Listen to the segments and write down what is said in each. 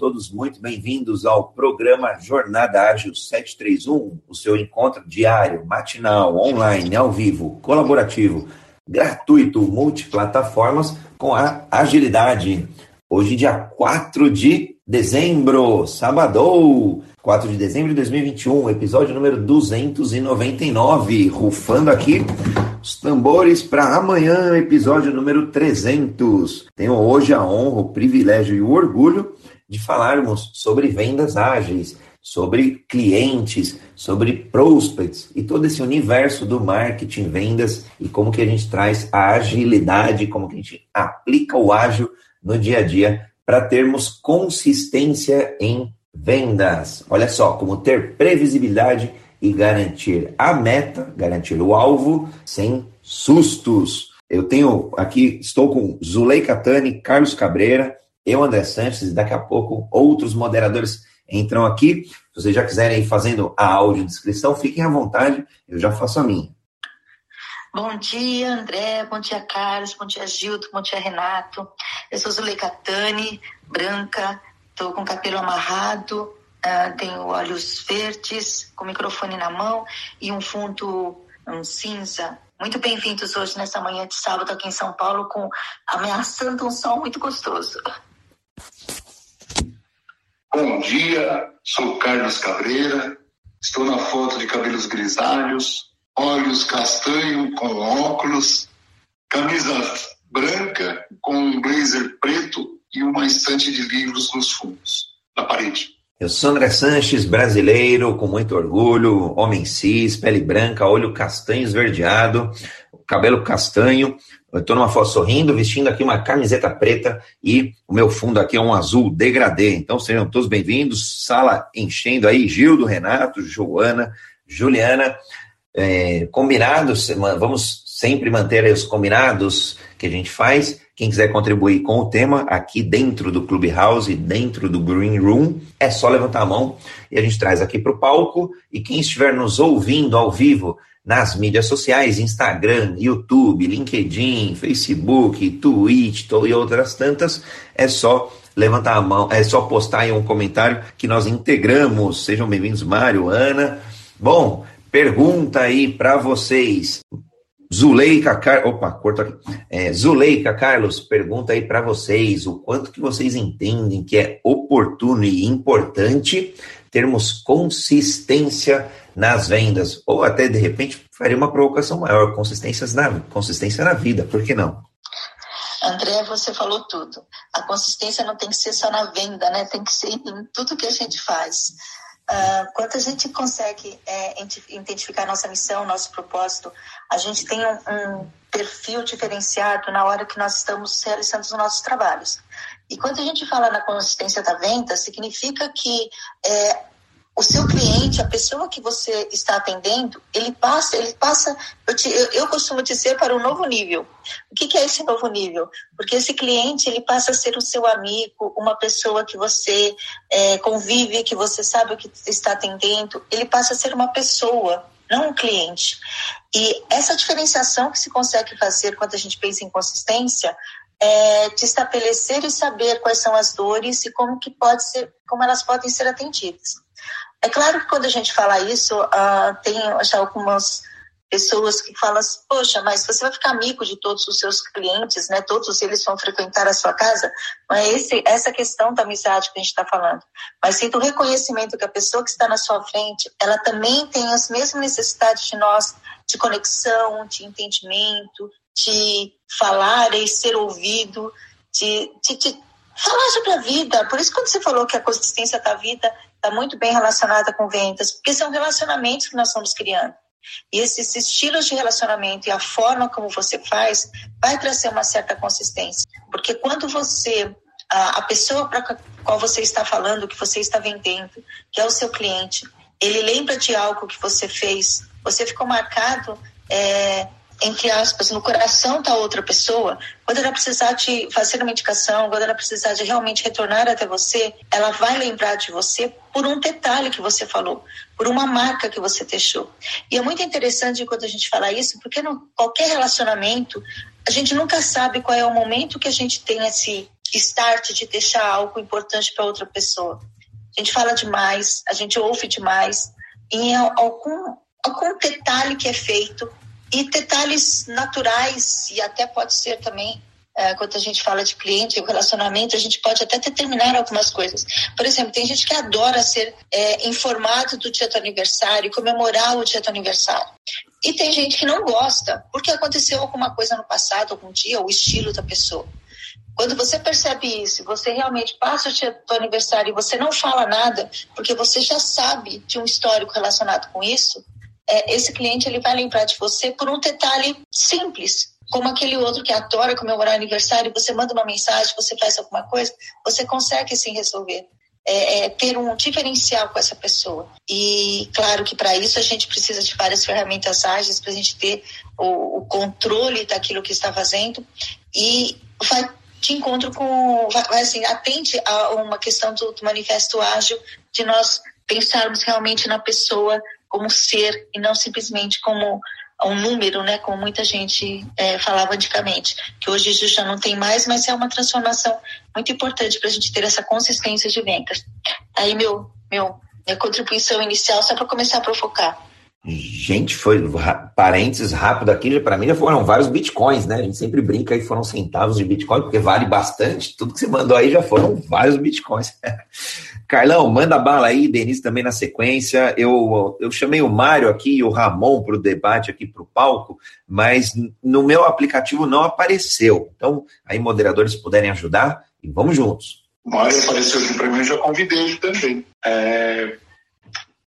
todos muito bem-vindos ao programa Jornada Ágil 731, o seu encontro diário, matinal, online, ao vivo, colaborativo, gratuito, multiplataformas com a agilidade. Hoje, dia 4 de dezembro, sábado, 4 de dezembro de 2021, episódio número 299, rufando aqui os tambores para amanhã, episódio número 300. Tenho hoje a honra, o privilégio e o orgulho de falarmos sobre vendas ágeis, sobre clientes, sobre prospects e todo esse universo do marketing, vendas e como que a gente traz a agilidade, como que a gente aplica o ágil no dia a dia para termos consistência em vendas. Olha só, como ter previsibilidade e garantir a meta, garantir o alvo sem sustos. Eu tenho aqui, estou com Zuleika Tani, Carlos Cabreira, eu, André Sanches, e daqui a pouco outros moderadores entram aqui. Se vocês já quiserem ir fazendo a audiodescrição, fiquem à vontade, eu já faço a minha. Bom dia, André. Bom dia, Carlos. Bom dia, Gildo. Bom dia, Renato. Eu sou Zuleika Tani, branca, estou com cabelo amarrado, Uh, tenho olhos verdes, com o microfone na mão e um fundo um cinza. Muito bem-vindos hoje nessa manhã de sábado aqui em São Paulo, com ameaçando um sol muito gostoso. Bom dia, sou Carlos Cabreira, estou na foto de cabelos grisalhos, olhos castanho com óculos, camisa branca com um blazer preto e uma estante de livros nos fundos da parede. Eu sou André Sanches, brasileiro, com muito orgulho, homem cis, pele branca, olho castanho esverdeado, cabelo castanho. Eu estou numa foto sorrindo, vestindo aqui uma camiseta preta e o meu fundo aqui é um azul degradê. Então sejam todos bem-vindos. Sala enchendo aí, Gildo, Renato, Joana, Juliana. É, combinados, vamos sempre manter os combinados que a gente faz. Quem quiser contribuir com o tema aqui dentro do Clubhouse, dentro do Green Room, é só levantar a mão e a gente traz aqui para o palco. E quem estiver nos ouvindo ao vivo nas mídias sociais, Instagram, YouTube, LinkedIn, Facebook, Twitch e outras tantas, é só levantar a mão, é só postar aí um comentário que nós integramos. Sejam bem-vindos, Mário, Ana. Bom, pergunta aí para vocês. Zuleika, Car... opa, corta aqui. É, Zuleika, Carlos, pergunta aí para vocês o quanto que vocês entendem que é oportuno e importante termos consistência nas vendas, ou até de repente faria uma provocação maior, consistência na, consistência na vida, por que não? André, você falou tudo. A consistência não tem que ser só na venda, né? Tem que ser em tudo que a gente faz. Uh, quando a gente consegue é, identificar nossa missão, nosso propósito, a gente tem um, um, perfil diferenciado na hora que nós estamos realizando os nossos trabalhos. E quando a gente fala na consistência da venda, significa que é, o seu cliente, a pessoa que você está atendendo, ele passa, ele passa, eu, te, eu, eu costumo dizer para um novo nível. O que, que, é esse novo nível? Porque esse cliente, ele passa a ser o seu amigo, uma pessoa que você é, convive, que você sabe o que está atendendo, ele passa a ser uma pessoa, não um cliente. E essa diferenciação que se consegue fazer quando a gente pensa em consistência é de estabelecer e saber quais são as dores e como que pode ser, como elas podem ser atendidas. É claro que quando a gente fala isso, uh, tem algumas pessoas que falam assim, poxa, mas você vai ficar amigo de todos os seus clientes, né? Todos eles vão frequentar a sua casa. Não é esse, essa questão da amizade que a gente está falando. Mas sim do reconhecimento que a pessoa que está na sua frente, ela também tem as mesmas necessidades de nós, de conexão, de entendimento, de falar e ser ouvido, de, de, de falar sobre a vida. Por isso, quando você falou que a consistência da vida está muito bem relacionada com vendas, porque são relacionamentos que nós estamos criando. E esses estilos de relacionamento e a forma como você faz vai trazer uma certa consistência. Porque quando você, a, pessoa para qual você está falando, que você está vendendo, que é o seu cliente, ele lembra de algo que você fez, você ficou marcado é, entre aspas, no coração da outra pessoa, quando ela precisar de fazer uma medicação, quando ela precisar de realmente retornar até você, ela vai lembrar de você por um detalhe que você falou, por uma marca que você deixou. E é muito interessante quando a gente fala isso, porque no qualquer relacionamento, a gente nunca sabe qual é o momento que a gente tem esse start de deixar algo importante para outra pessoa. A gente fala demais, a gente ouve demais, em algum, algum detalhe que é feito, e detalhes naturais, e até pode ser também é, quando a gente fala de cliente, o relacionamento, a gente pode até determinar algumas coisas. Por exemplo, tem gente que adora ser é, informado do dia do aniversário, comemorar o dia do aniversário. E tem gente que não gosta, porque aconteceu alguma coisa no passado, algum dia, o estilo da pessoa. Quando você percebe isso, você realmente passa o dia do aniversário e você não fala nada, porque você já sabe de um histórico relacionado com isso, é, esse cliente ele vai lembrar de você por um detalhe simples, como aquele outro que adora comemorar aniversário, você manda uma mensagem, você faz alguma coisa, você consegue sim resolver. É, é, ter um diferencial com essa pessoa. E claro que para isso a gente precisa de várias ferramentas ágeis para a gente ter o, o, controle daquilo que está fazendo e vai de encontro com, vai, assim, atende a uma questão do, do manifesto ágil de nós pensarmos realmente na pessoa como ser e não simplesmente como um número, né, como muita gente é, falava antigamente, que hoje já não tem mais, mas é uma transformação muito importante para a gente ter essa consistência de vendas. Aí meu, meu minha contribuição inicial só para começar a provocar. Gente, foi parênteses rápido aqui, para mim já foram vários bitcoins, né? A gente sempre brinca aí foram centavos de bitcoin, porque vale bastante. Tudo que você mandou aí já foram vários bitcoins. Carlão, manda bala aí, Denise também na sequência. Eu, eu chamei o Mário aqui e o Ramon para o debate aqui para o palco, mas no meu aplicativo não apareceu. Então, aí, moderadores, puderem ajudar, e vamos juntos. O Mário apareceu aqui para mim, eu já convidei ele também. É,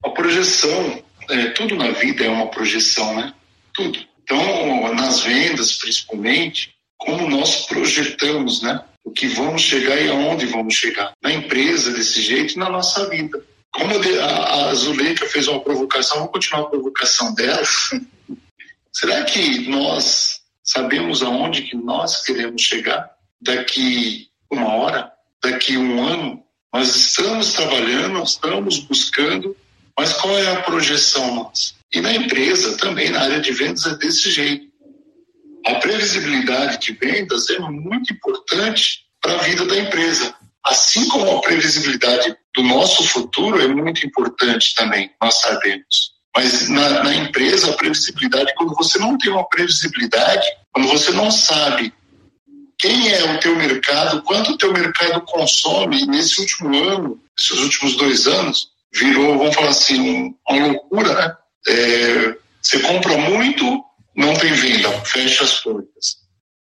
a projeção é, tudo na vida é uma projeção, né? Tudo. Então, nas vendas, principalmente, como nós projetamos, né? O que vamos chegar e aonde vamos chegar. Na empresa, desse jeito, na nossa vida. Como a Zuleika fez uma provocação, vou continuar a provocação dela. Será que nós sabemos aonde que nós queremos chegar daqui uma hora, daqui um ano? Nós estamos trabalhando, nós estamos buscando mas qual é a projeção nossa? E na empresa também, na área de vendas, é desse jeito. A previsibilidade de vendas é muito importante para a vida da empresa. Assim como a previsibilidade do nosso futuro é muito importante também, nós sabemos. Mas na, na, empresa, a previsibilidade, quando você não tem uma previsibilidade, quando você não sabe quem é o teu mercado, quanto o teu mercado consome nesse último ano, esses últimos dois anos, virou, vamos falar assim, uma loucura, né? É, você compra muito, não tem venda, fecha as portas.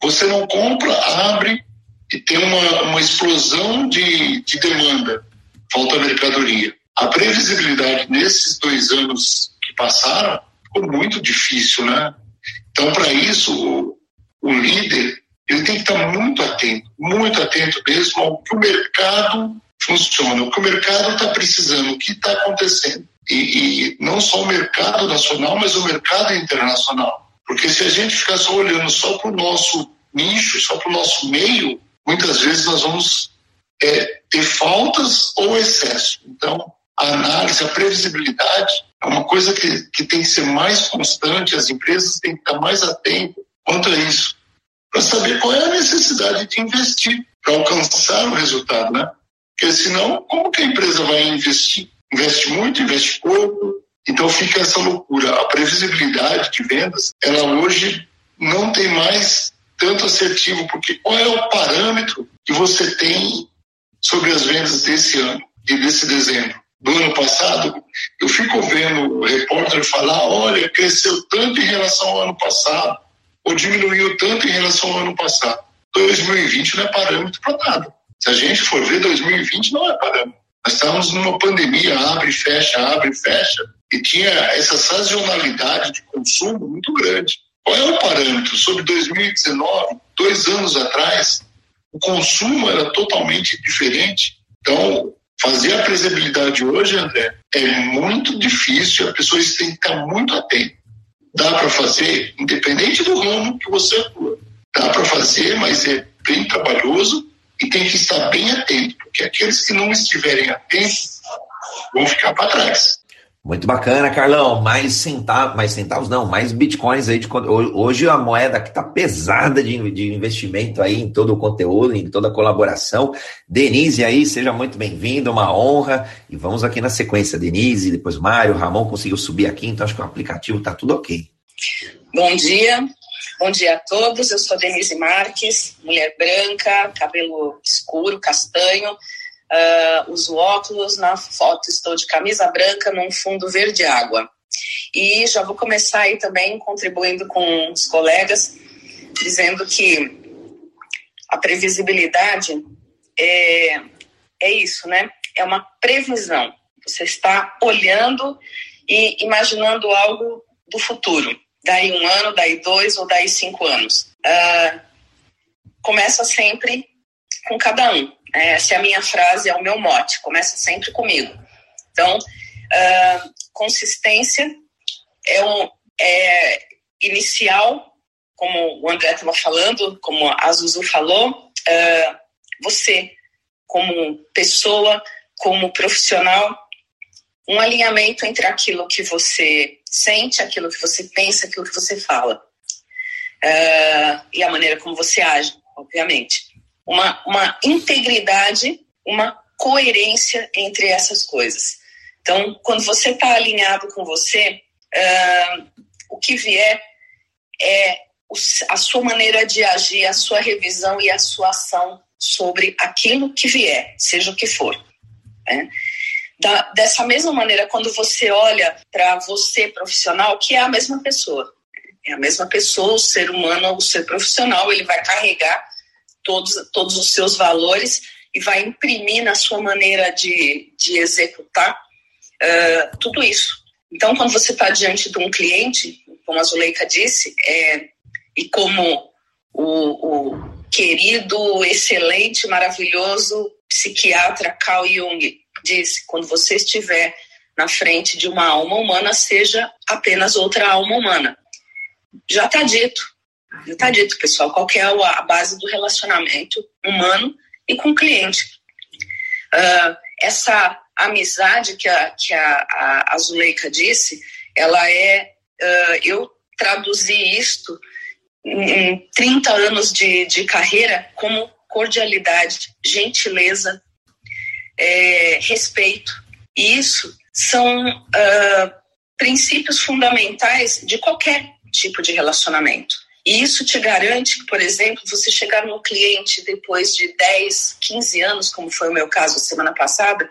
Você não compra, abre e tem uma, uma explosão de, de demanda, falta mercadoria. A previsibilidade nesses dois anos que passaram ficou muito difícil, né? Então, para isso, o, o líder ele tem que estar muito atento, muito atento mesmo ao que o mercado funciona, o que o mercado está precisando, o que está acontecendo. E, e, não só o mercado nacional, mas o mercado internacional. Porque se a gente ficar só olhando só para o nosso nicho, só para o nosso meio, muitas vezes nós vamos é, ter faltas ou excesso. Então, a análise, a previsibilidade é uma coisa que, que tem que ser mais constante, as empresas têm que estar mais atentas quanto a isso, para saber qual é a necessidade de investir para alcançar o resultado, né? Porque senão, como que a empresa vai investir? Investe muito, investe pouco, então fica essa loucura. A previsibilidade de vendas, ela hoje não tem mais tanto assertivo, porque qual é o parâmetro que você tem sobre as vendas desse ano e desse dezembro? Do ano passado, eu fico vendo o repórter falar: olha, cresceu tanto em relação ao ano passado, ou diminuiu tanto em relação ao ano passado. 2020 não é parâmetro para nada. Se a gente for ver 2020, não é parâmetro. Nós estávamos numa pandemia, abre, fecha, abre, fecha, e tinha essa sazonalidade de consumo muito grande. Qual é o parâmetro? Sobre 2019, dois anos atrás, o consumo era totalmente diferente. Então, fazer a previsibilidade hoje, André, é muito difícil, a pessoa tem que estar muito atenta. Dá para fazer, independente do ramo que você atua. Dá para fazer, mas é bem trabalhoso e tem que estar bem atento, porque aqueles que não estiverem atentos vão ficar para trás. Muito bacana, Carlão. Mais centavos, mais centavos não, mais bitcoins aí. De, hoje a moeda que está pesada de, de investimento aí em todo o conteúdo, em toda a colaboração. Denise aí, seja muito bem-vindo, uma honra. E vamos aqui na sequência. Denise, depois Mário, Ramon conseguiu subir aqui, então acho que o aplicativo está tudo ok. Bom dia, bom dia a todos. Eu sou Denise Marques, mulher branca, cabelo escuro, castanho uh, uso óculos, na foto estou de camisa branca num fundo verde água. E já vou começar aí também contribuindo com os colegas, dizendo que a previsibilidade é, é isso, né? É uma previsão. Você está olhando e imaginando algo do futuro, daí um ano, daí dois ou daí cinco anos. Uh, começa sempre com cada um. Essa é a minha frase, é o meu mote. Começa sempre comigo. Então, uh, consistência é, um, é inicial, como o André estava falando, como a Zuzu falou, uh, você, como pessoa, como profissional, um alinhamento entre aquilo que você sente, aquilo que você pensa, aquilo que você fala. Uh, e a maneira como você age, obviamente uma, uma integridade, uma coerência entre essas coisas. Então, quando você está alinhado com você, uh, o que vier é a sua maneira de agir, a sua revisão e a sua ação sobre aquilo que vier, seja o que for. Né? Da, dessa mesma maneira, quando você olha para você profissional, que é a mesma pessoa, é a mesma pessoa, o ser humano, o ser profissional, ele vai carregar todos, todos os seus valores e vai imprimir na sua maneira de, de executar uh, tudo isso. Então, quando você está diante de um cliente, como a Zuleika disse, é, e como o, o querido, excelente, maravilhoso psiquiatra Carl Jung disse, quando você estiver na frente de uma alma humana, seja apenas outra alma humana. Já está dito, Está dito, pessoal, qual é a base do relacionamento humano e com o cliente. Uh, essa amizade que a, que a, a Zuleika disse, ela é. Uh, eu traduzi isto em 30 anos de, de carreira como cordialidade, gentileza, é, respeito. E isso são uh, princípios fundamentais de qualquer tipo de relacionamento. E isso te garante que, por exemplo, você chegar no cliente depois de 10, 15 anos, como foi o meu caso semana passada,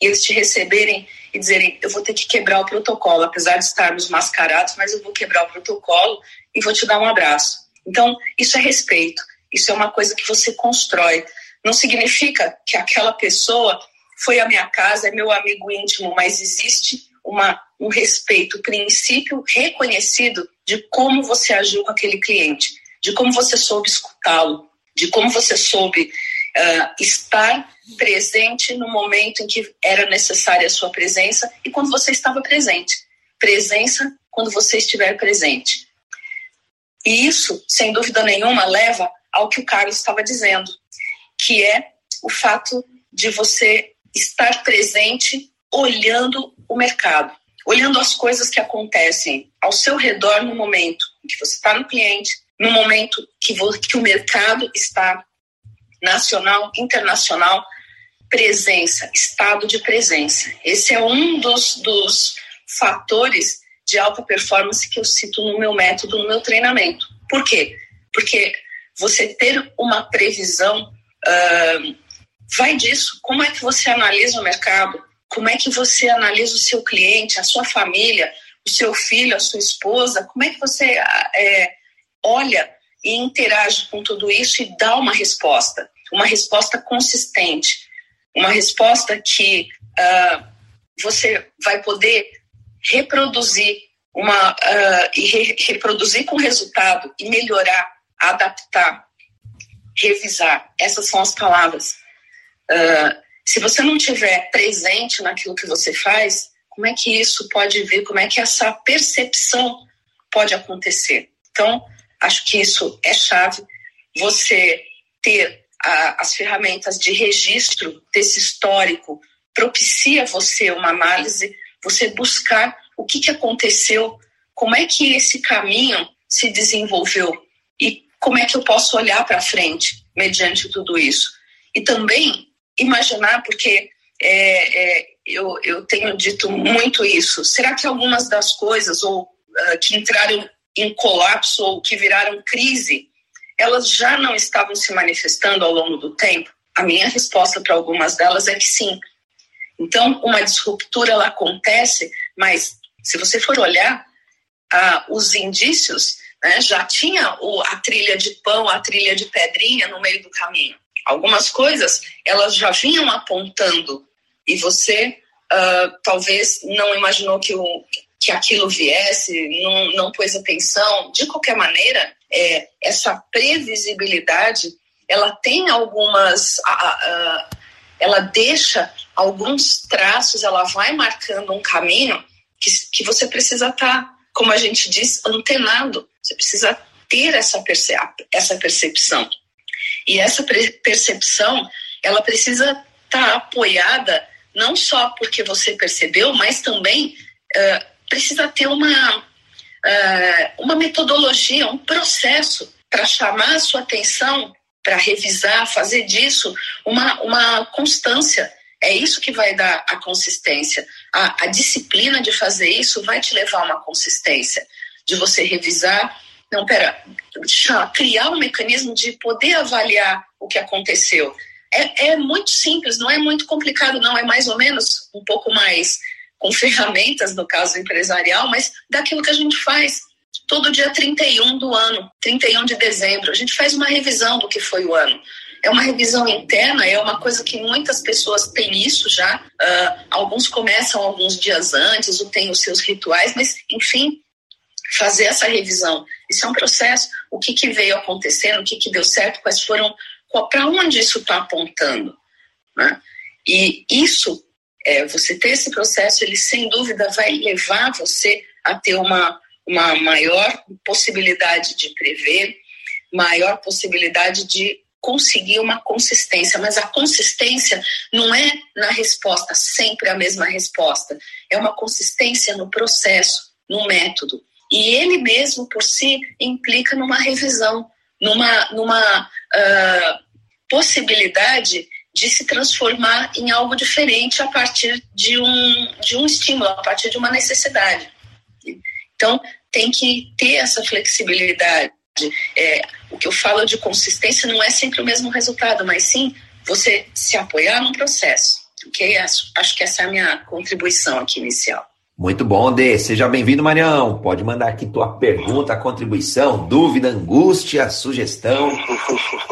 e eles te receberem e dizerem: eu vou ter que quebrar o protocolo, apesar de estarmos mascarados, mas eu vou quebrar o protocolo e vou te dar um abraço. Então, isso é respeito, isso é uma coisa que você constrói. Não significa que aquela pessoa foi à minha casa, é meu amigo íntimo, mas existe uma, um respeito, princípio reconhecido de como você agiu com aquele cliente, de como você soube escutá-lo, de como você soube uh, estar presente no momento em que era necessária a sua presença e quando você estava presente. Presença quando você estiver presente. E isso, sem dúvida nenhuma, leva ao que o Carlos estava dizendo, que é o fato de você estar presente olhando o mercado, olhando as coisas que acontecem ao seu redor no momento que você está no cliente, no momento que, que o mercado está nacional, internacional, presença, estado de presença. Esse é um dos, dos fatores de alta performance que eu cito no meu método, no meu treinamento. Por quê? Porque você ter uma previsão uh, vai disso. Como é que você analisa o mercado? Como é que você analisa o seu cliente, a sua família, o seu filho, a sua esposa? Como é que você é, olha e interage com tudo isso e dá uma resposta? Uma resposta consistente, uma resposta que uh, você vai poder reproduzir uma uh, e re reproduzir com resultado e melhorar, adaptar, revisar. Essas são as palavras. Uh, se você não tiver presente naquilo que você faz, como é que isso pode vir? Como é que essa percepção pode acontecer? Então, acho que isso é chave. Você ter a, as ferramentas de registro desse histórico propicia você uma análise, você buscar o que, que aconteceu, como é que esse caminho se desenvolveu e como é que eu posso olhar para frente mediante tudo isso. E também imaginar, porque é, é, eu, eu tenho dito muito isso, será que algumas das coisas ou uh, que entraram em colapso ou que viraram crise, elas já não estavam se manifestando ao longo do tempo? A minha resposta para algumas delas é que sim. Então, uma disruptura ela acontece, mas se você for olhar, ah, os indícios né, já tinha o, a trilha de pão, a trilha de pedrinha no meio do caminho. Algumas coisas elas já vinham apontando e você uh, talvez não imaginou que, o, que aquilo viesse, não, não pôs atenção. De qualquer maneira, é, essa previsibilidade ela tem algumas. Uh, uh, ela deixa alguns traços, ela vai marcando um caminho que, que você precisa estar, tá, como a gente diz, antenado. Você precisa ter essa, perce essa percepção. E essa percepção, ela precisa estar tá apoiada não só porque você percebeu, mas também uh, precisa ter uma, uh, uma metodologia, um processo para chamar a sua atenção, para revisar, fazer disso uma, uma constância. É isso que vai dar a consistência. A, a disciplina de fazer isso vai te levar a uma consistência, de você revisar. Não, pera, criar um mecanismo de poder avaliar o que aconteceu é, é muito simples, não é muito complicado, não. É mais ou menos um pouco mais com ferramentas, no caso empresarial, mas daquilo que a gente faz todo dia 31 do ano, 31 de dezembro. A gente faz uma revisão do que foi o ano. É uma revisão interna, é uma coisa que muitas pessoas têm isso já. Uh, alguns começam alguns dias antes, ou têm os seus rituais, mas, enfim, fazer essa revisão. Isso é um processo. O que, que veio acontecendo, o que, que deu certo, quais foram para onde isso está apontando. Né? E isso, é, você ter esse processo, ele sem dúvida vai levar você a ter uma, uma maior possibilidade de prever, maior possibilidade de conseguir uma consistência, mas a consistência não é na resposta sempre a mesma resposta, é uma consistência no processo, no método. E ele mesmo por si implica numa revisão, numa, numa uh, possibilidade de se transformar em algo diferente a partir de um, de um estímulo, a partir de uma necessidade. Então, tem que ter essa flexibilidade. É, o que eu falo de consistência não é sempre o mesmo resultado, mas sim você se apoiar num processo. Ok? Acho, acho que essa é a minha contribuição aqui inicial. Muito bom, Dê. Seja bem-vindo, Marião. Pode mandar aqui tua pergunta, contribuição, dúvida, angústia, sugestão.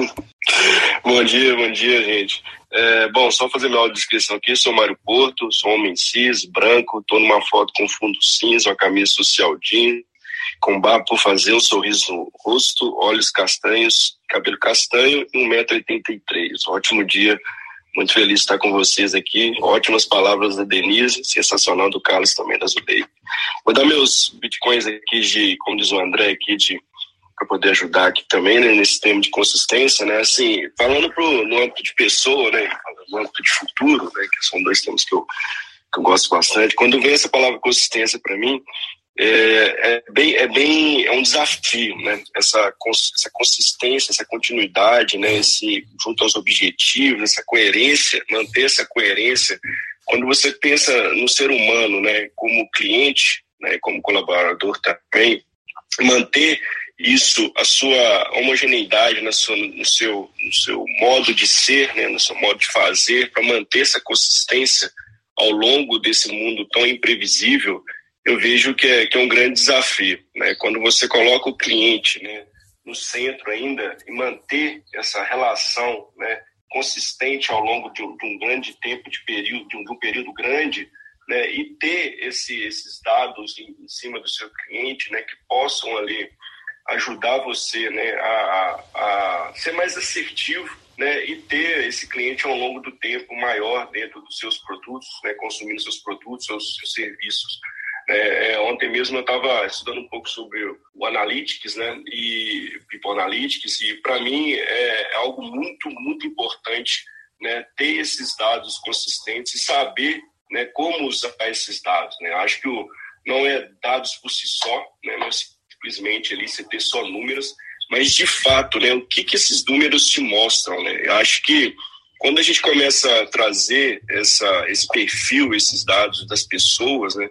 bom dia, bom dia, gente. É, bom, só fazer minha descrição aqui. Sou Mário Porto, sou homem cis, branco, estou numa foto com fundo cinza, uma camisa social jeans, com barba por fazer, um sorriso no rosto, olhos castanhos, cabelo castanho e 1,83m. Ótimo dia muito feliz de estar com vocês aqui. Ótimas palavras da Denise, sensacional do Carlos também, da Zuleide. Vou dar meus bitcoins aqui de, como diz o André aqui, de para poder ajudar aqui também, né, nesse tema de consistência, né, assim, falando pro, no âmbito de pessoa, né, no âmbito de futuro, né, que são dois temas que eu, que eu gosto bastante, quando vem essa palavra consistência para mim, é, é, bem, é bem é um desafio, né? Essa, essa consistência, essa continuidade, né? Esse junto aos objetivos, essa coerência, manter essa coerência. Quando você pensa no ser humano, né? Como cliente, né? Como colaborador também, manter isso, a sua homogeneidade na sua, no, seu, no seu modo de ser, né? No seu modo de fazer, para manter essa consistência ao longo desse mundo tão imprevisível eu vejo que é, que é um grande desafio. Né? Quando você coloca o cliente né, no centro ainda e manter essa relação né, consistente ao longo de um, de um, grande tempo de período, de um, de um período grande, né, e ter esse, esses dados em, em, cima do seu cliente, né, que possam ali ajudar você, né, a, a, a ser mais assertivo, né, e ter esse cliente ao longo do tempo maior dentro dos seus produtos, né, consumindo seus produtos, seus, seus serviços. É, é, ontem mesmo eu estava estudando um pouco sobre o Analytics, né, e People Analytics, e para mim é algo muito, muito importante, né, ter esses dados consistentes e saber né, como usar esses dados. Né? Acho que o, não é dados por si só, né, não é simplesmente ali você ter só números, mas de fato, né, o que, que esses números te mostram. Né? Eu acho que quando a gente começa a trazer essa, esse perfil, esses dados das pessoas, né,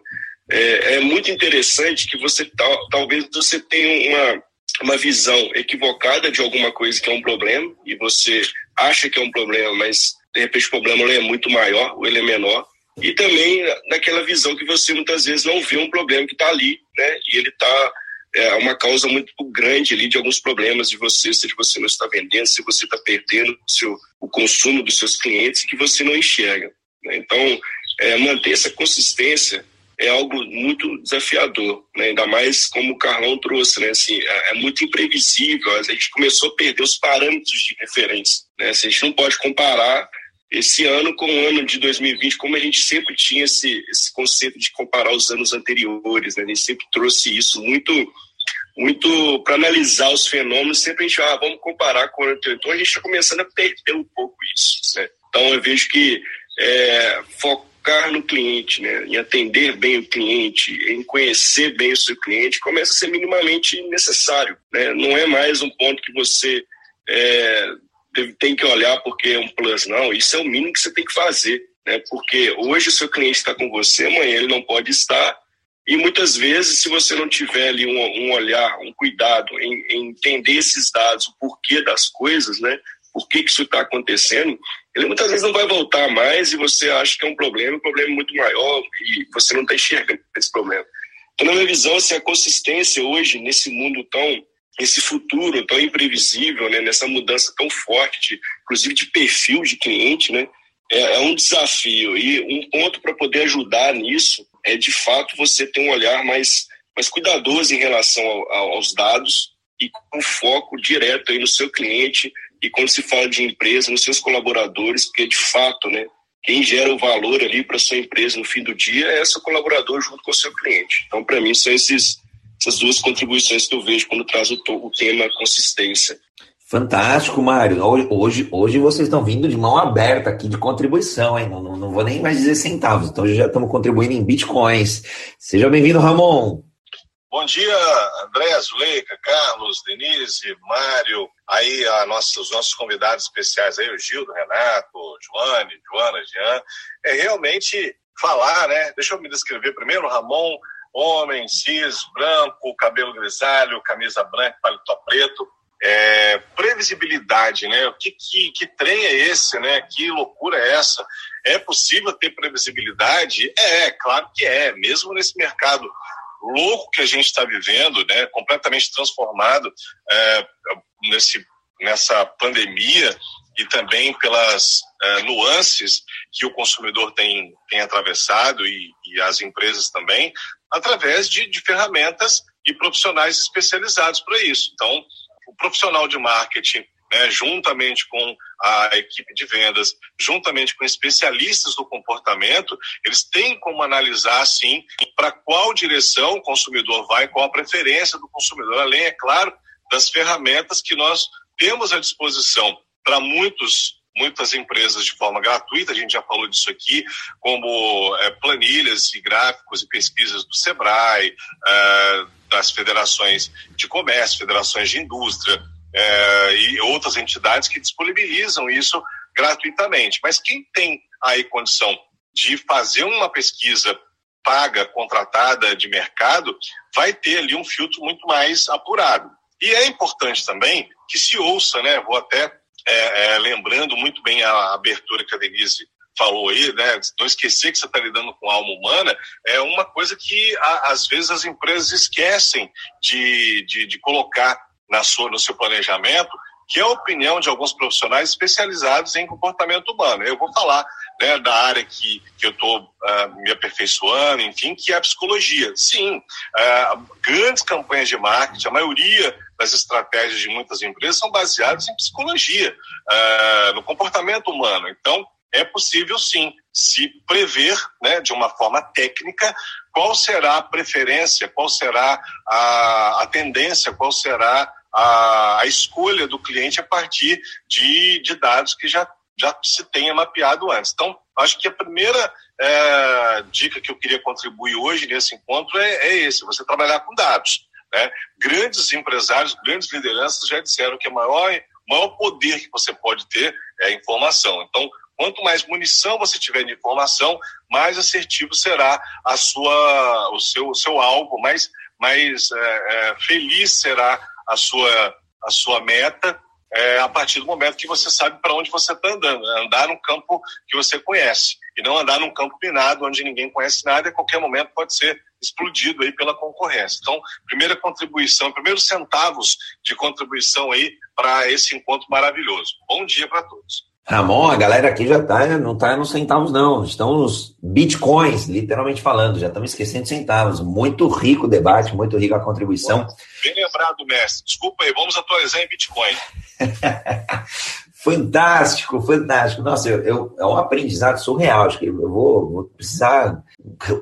é, é muito interessante que você tal, talvez você tenha uma, uma visão equivocada de alguma coisa que é um problema e você acha que é um problema, mas de repente o problema é muito maior ou ele é menor. E também naquela visão que você muitas vezes não vê um problema que está ali, né? E ele está é uma causa muito grande ali de alguns problemas de você, se você não está vendendo, se você está perdendo o, seu, o consumo dos seus clientes que você não enxerga. Né? Então, é, manter essa consistência é algo muito desafiador, né? ainda mais como o Carlão trouxe, né? assim, é, é, muito imprevisível, a gente começou a perder os parâmetros de referência. Né? Assim, a gente não pode comparar esse ano com o ano de 2020, como a gente sempre tinha esse, esse conceito de comparar os anos anteriores, né? a gente sempre trouxe isso muito muito para analisar os fenômenos, sempre a gente, ah, vamos comparar com o ano anterior. Então a gente está começando a perder um pouco isso. Né? Então eu vejo que é, focar no cliente, né? em atender bem o cliente, em conhecer bem o seu cliente, começa a ser minimamente necessário. Né? Não é mais um ponto que você é, tem que olhar porque é um plus, não. Isso é o mínimo que você tem que fazer, né? Porque hoje o seu cliente está com você, amanhã ele não pode estar. E muitas vezes, se você não tiver ali um, um olhar, um cuidado em, em, entender esses dados, o porquê das coisas, né? Por que, que isso está acontecendo, ele muitas vezes não vai voltar mais e você acha que é um problema, um problema muito maior e você não está enxergando esse problema. Então, na minha visão, assim, a consistência hoje, nesse mundo tão esse futuro tão imprevisível, né, nessa mudança tão forte, inclusive de perfil de cliente, né, é, é um desafio. E um ponto para poder ajudar nisso é, de fato, você ter um olhar mais, mais cuidadoso em relação ao, aos dados e com foco direto aí no seu cliente e quando se fala de empresa, nos seus colaboradores, porque, de fato, né, quem gera o valor ali para sua empresa no fim do dia é seu colaborador junto com o seu cliente. Então, para mim, são esses essas duas contribuições que eu vejo quando traz o, o tema consistência. Fantástico, Mário. Hoje, hoje vocês estão vindo de mão aberta aqui de contribuição, hein? Não, não, não vou nem mais dizer centavos, então já estamos contribuindo em bitcoins. Seja bem-vindo, Ramon. Bom dia, André, Zuleika, Carlos, Denise, Mário, aí nossa, os nossos convidados especiais aí, o Gildo, Renato, Joane, Joana, Jean. É realmente falar, né? Deixa eu me descrever primeiro, Ramon homem, cis, branco, cabelo grisalho, camisa branca, paletó preto. É, previsibilidade, né? Que, que, que trem é esse, né? Que loucura é essa? É possível ter previsibilidade? É, claro que é. Mesmo nesse mercado louco que a gente está vivendo, né? Completamente transformado é, nesse, nessa pandemia e também pelas é, nuances que o consumidor tem, tem atravessado e, e as empresas também, através de, de ferramentas e profissionais especializados para isso. Então, o profissional de marketing, né, juntamente com a equipe de vendas, juntamente com especialistas do comportamento, eles têm como analisar, sim, para qual direção o consumidor vai, qual a preferência do consumidor, além, é claro, das ferramentas que nós temos à disposição para muitos muitas empresas de forma gratuita, a gente já falou disso aqui, como é, planilhas e gráficos e pesquisas do SEBRAE, é, das federações de comércio, federações de indústria é, e outras entidades que disponibilizam isso gratuitamente. Mas quem tem aí condição de fazer uma pesquisa paga, contratada de mercado, vai ter ali um filtro muito mais apurado. E é importante também que se ouça, né? Vou até é, é, lembrando muito bem a abertura que a Denise falou aí, né? Não esquecer que você está lidando com alma humana é uma coisa que a, às vezes as empresas esquecem de, de, de, colocar na sua, no seu planejamento, que é a opinião de alguns profissionais especializados em comportamento humano. Eu vou falar né, da área que, que eu estou uh, ah, me aperfeiçoando, enfim, que é a psicologia. Sim, uh, grandes campanhas de marketing, a maioria das estratégias de muitas empresas são baseadas em psicologia, uh, no comportamento humano. Então, é possível sim se prever, né, de uma forma técnica, qual será a preferência, qual será a, a tendência, qual será a, a, escolha do cliente a partir de, de dados que já já se tenha mapeado antes. Então, acho que a primeira é, dica que eu queria contribuir hoje nesse encontro é, é esse: você trabalhar com dados. Né? Grandes empresários, grandes lideranças já disseram que o maior, maior poder que você pode ter é a informação. Então, quanto mais munição você tiver de informação, mais assertivo será a sua, o, seu, o seu alvo, mais, mais é, é, feliz será a sua, a sua meta é, a partir do momento que você sabe para onde você está andando. Né? Andar num campo que você conhece e não andar num campo minado onde ninguém conhece nada e a qualquer momento pode ser explodido aí pela concorrência. Então, primeira contribuição, primeiros centavos de contribuição aí para esse encontro maravilhoso. Bom dia para todos. Ramon, a galera aqui já tá, não está nos centavos, não. Estão nos bitcoins, literalmente falando. Já estamos esquecendo centavos. Muito rico o debate, muito rico a contribuição. Bem lembrado, mestre. Desculpa aí, vamos atualizar em bitcoin. fantástico, fantástico. Nossa, eu, eu, é um aprendizado surreal. Acho que eu vou, vou, precisar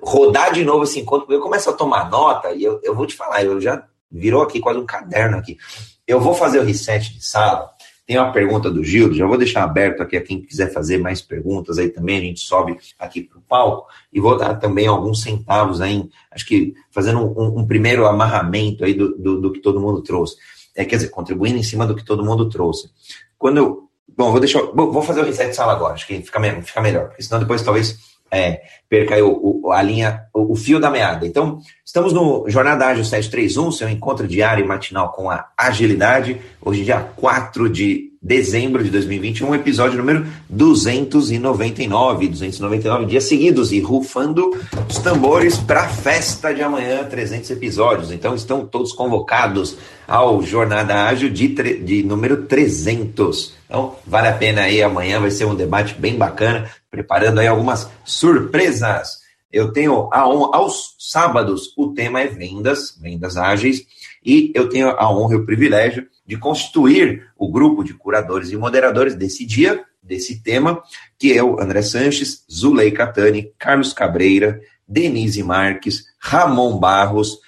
rodar de novo esse encontro. Eu começo a tomar nota e eu, eu vou te falar, eu já virou aqui quase um caderno aqui. Eu vou fazer o reset de sala tem uma pergunta do Gildo, já vou deixar aberto aqui a quem quiser fazer mais perguntas aí também, a gente sobe aqui para o palco e vou dar também alguns centavos aí, acho que fazendo um, um primeiro amarramento aí do, do, do, que todo mundo trouxe. É, quer dizer, contribuindo em cima do que todo mundo trouxe. Quando eu. Bom, vou deixar. Vou fazer o reset de sala agora, acho que fica, fica melhor, porque senão depois talvez é, perca o, o, a linha, o, o, fio da meada. Então, estamos no Jornada Ágil 731, seu encontro diário e matinal com a agilidade. Hoje, dia 4 de dezembro de 2021, episódio número 299, 299 dias seguidos e rufando os tambores para a festa de amanhã, 300 episódios. Então estão todos convocados ao Jornada Ágil de, de número 300. Então vale a pena aí, amanhã vai ser um debate bem bacana, preparando aí algumas surpresas. Eu tenho aos sábados o tema é vendas, vendas ágeis, e eu tenho a honra e o privilégio de constituir o grupo de curadores e moderadores desse dia, desse tema, que é o André Sanches, Zulei Catani, Carlos Cabreira, Denise Marques, Ramon Barros.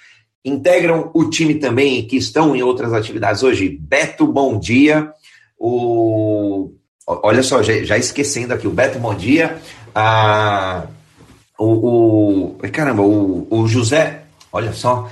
Integram o time também que estão em outras atividades hoje. Beto, bom dia. O... Olha só, já, já esquecendo aqui, o Beto, bom dia. A... O, o, caramba, o, o José, olha só,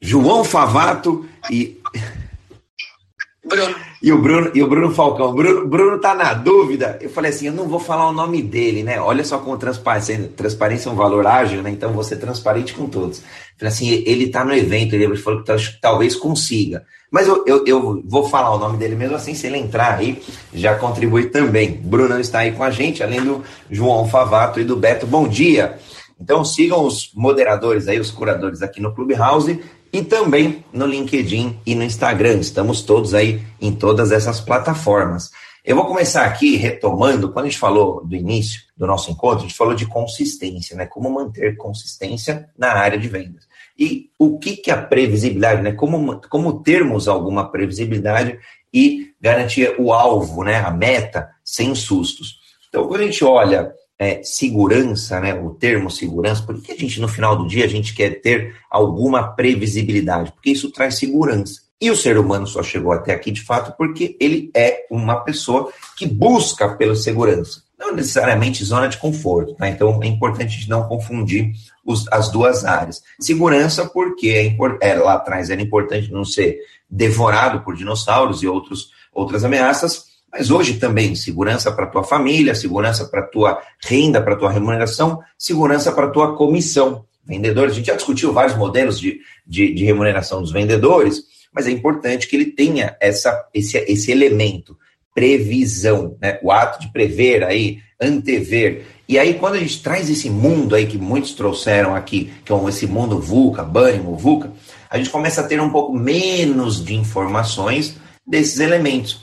João Favato e Bruno. E o Bruno, e o Bruno Falcão. Bruno, Bruno tá na dúvida. Eu falei assim, eu não vou falar o nome dele, né? Olha só como transparência, transparência é um valor ágil, né? Então você transparente com todos. Assim, ele tá no evento, ele falou que talvez consiga. Mas eu, eu, eu, vou falar o nome dele mesmo assim, se ele entrar aí, já contribui também. Bruno está aí com a gente, além do João Favato e do Beto. Bom dia! Então sigam os moderadores aí, os curadores aqui no Clubhouse e também no LinkedIn e no Instagram. Estamos todos aí em todas essas plataformas. Eu vou começar aqui retomando, quando a gente falou do início do nosso encontro, a gente falou de consistência, né? Como manter consistência na área de vendas. E o que, que a previsibilidade, né? Como, como termos alguma previsibilidade e garantir o alvo, né? A meta, sem sustos. Então, quando a gente olha é, segurança, né, o termo segurança, por que a gente, no final do dia, a gente quer ter alguma previsibilidade? Porque isso traz segurança. E o ser humano só chegou até aqui, de fato, porque ele é uma pessoa que busca pela segurança. Não necessariamente zona de conforto. Né? Então, é importante a gente não confundir os, as duas áreas. Segurança, porque é, é, lá atrás era importante não ser devorado por dinossauros e outros, outras ameaças, mas hoje também, segurança para tua família, segurança para tua renda, para tua remuneração, segurança para tua comissão. Vendedores, a gente já discutiu vários modelos de, de, de, remuneração dos vendedores, mas é importante que ele tenha essa, esse, esse elemento, previsão, né? o ato de prever aí, antever. E aí, quando a gente traz esse mundo aí que muitos trouxeram aqui, que é esse mundo VUCA, Bânimo, VUCA, a gente começa a ter um pouco menos de informações desses elementos.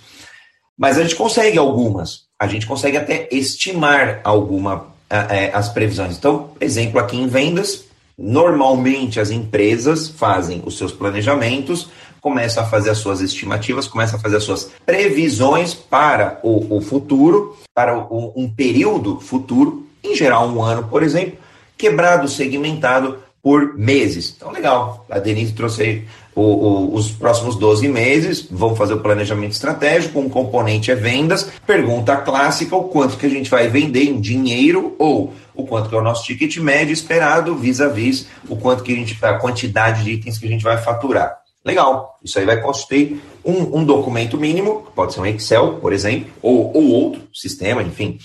Mas a gente consegue algumas. A gente consegue até estimar alguma é, as previsões. Então, exemplo aqui em vendas, normalmente as empresas fazem os seus planejamentos, começam a fazer as suas estimativas, começam a fazer as suas previsões para o, o futuro, para o, um período futuro, em geral um ano, por exemplo, quebrado, segmentado por meses. Então, legal. A Denise trouxe aí o, o, os próximos 12 meses, vamos fazer o planejamento estratégico, um componente é vendas, pergunta clássica, o quanto que a gente vai vender em dinheiro ou o quanto que é o nosso ticket médio esperado vis-a-vis -vis, o quanto que a gente, a quantidade de itens que a gente vai faturar. Legal, isso aí vai constituir um, um documento mínimo, pode ser um Excel, por exemplo, ou, ou outro sistema, enfim.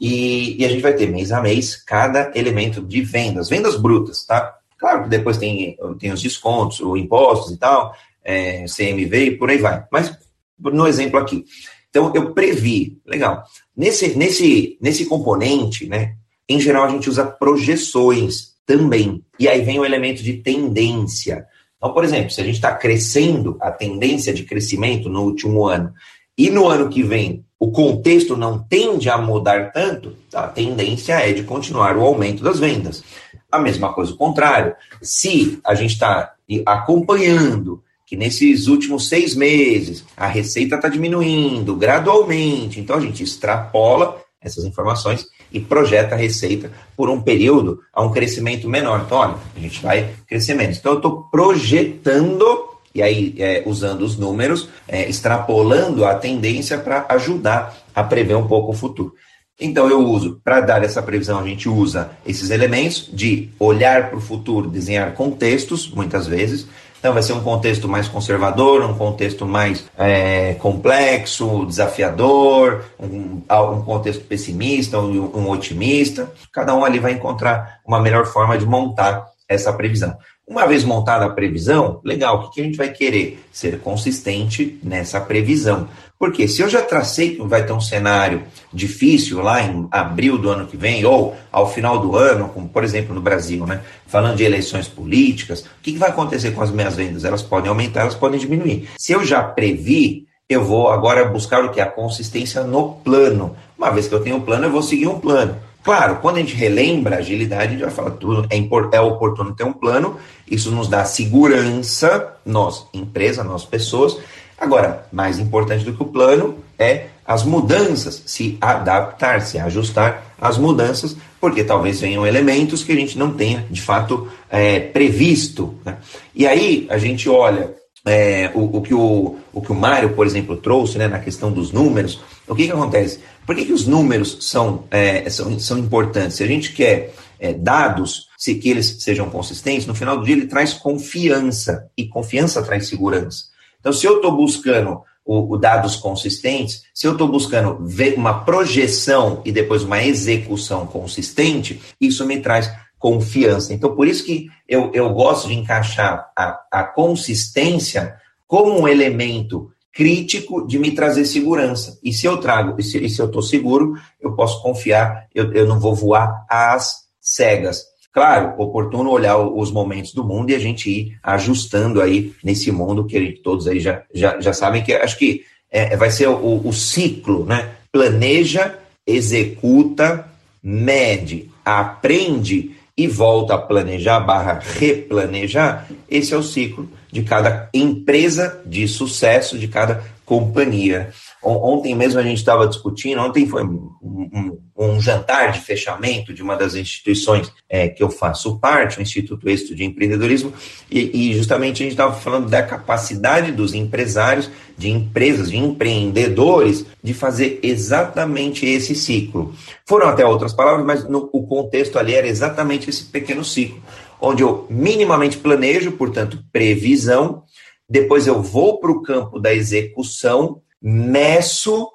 E, e, a gente vai ter mês a mês cada elemento de vendas, vendas brutas, tá? Claro que depois tem, tem os descontos, os impostos e tal, é, CMV e por aí vai. Mas no exemplo aqui. Então, eu previ, legal. Nesse, nesse, nesse componente, né, em geral, a gente usa projeções também. E aí vem o elemento de tendência. Então, por exemplo, se a gente está crescendo, a tendência de crescimento no último ano, e no ano que vem o contexto não tende a mudar tanto, a tendência é de continuar o aumento das vendas. A mesma coisa o contrário. Se a gente está acompanhando que nesses últimos seis meses a receita está diminuindo gradualmente, então a gente extrapola essas informações e projeta a receita por um período a um crescimento menor. Então, olha, a gente vai crescer menos. Então, eu estou projetando e aí é, usando os números, é, extrapolando a tendência para ajudar a prever um pouco o futuro. Então eu uso, para dar essa previsão, a gente usa esses elementos de olhar para o futuro, desenhar contextos, muitas vezes. Então vai ser um contexto mais conservador, um contexto mais é, complexo, desafiador, um, um contexto pessimista, um, um otimista. Cada um ali vai encontrar uma melhor forma de montar essa previsão. Uma vez montada a previsão, legal, o que a gente vai querer? Ser consistente nessa previsão. Porque se eu já tracei que vai ter um cenário difícil lá em abril do ano que vem, ou ao final do ano, como por exemplo no Brasil, né? Falando de eleições políticas, o que vai acontecer com as minhas vendas? Elas podem aumentar, elas podem diminuir. Se eu já previ, eu vou agora buscar o que? A consistência no plano. Uma vez que eu tenho um plano, eu vou seguir um plano. Claro, quando a gente relembra a agilidade, a gente vai falar tudo, é, é oportuno ter um plano, isso nos dá segurança, nós, empresa, nós, pessoas. Agora, mais importante do que o plano é as mudanças, se adaptar, se ajustar às mudanças, porque talvez venham elementos que a gente não tenha, de fato, é, previsto. Né? E aí a gente olha é, o, o, que o, o que o Mário, por exemplo, trouxe né, na questão dos números, o que, que acontece? Por que, que os números são, é, são, são importantes? Se a gente quer é, dados, se que eles sejam consistentes, no final do dia ele traz confiança, e confiança traz segurança. Então, se eu estou buscando o, o, dados consistentes, se eu estou buscando ver uma projeção e depois uma execução consistente, isso me traz confiança. Então, por isso que eu, eu gosto de encaixar a, a consistência como um elemento crítico de me trazer segurança. E se eu trago, e se, e se eu estou seguro, eu posso confiar, eu, eu não vou voar às cegas. Claro, oportuno olhar os momentos do mundo e a gente ir ajustando aí nesse mundo que todos aí já, já, já sabem que acho que é, vai ser o, o ciclo, né? Planeja, executa, mede, aprende e volta a planejar barra replanejar, esse é o ciclo de cada empresa de sucesso, de cada companhia. Ontem mesmo a gente estava discutindo, ontem foi um, um, um, jantar de fechamento de uma das instituições é, que eu faço parte, o Instituto Êxito de Empreendedorismo, e, e justamente a gente estava falando da capacidade dos empresários, de empresas, de empreendedores, de fazer exatamente esse ciclo. Foram até outras palavras, mas no, o contexto ali era exatamente esse pequeno ciclo, onde eu minimamente planejo, portanto, previsão, depois eu vou para o campo da execução, meço,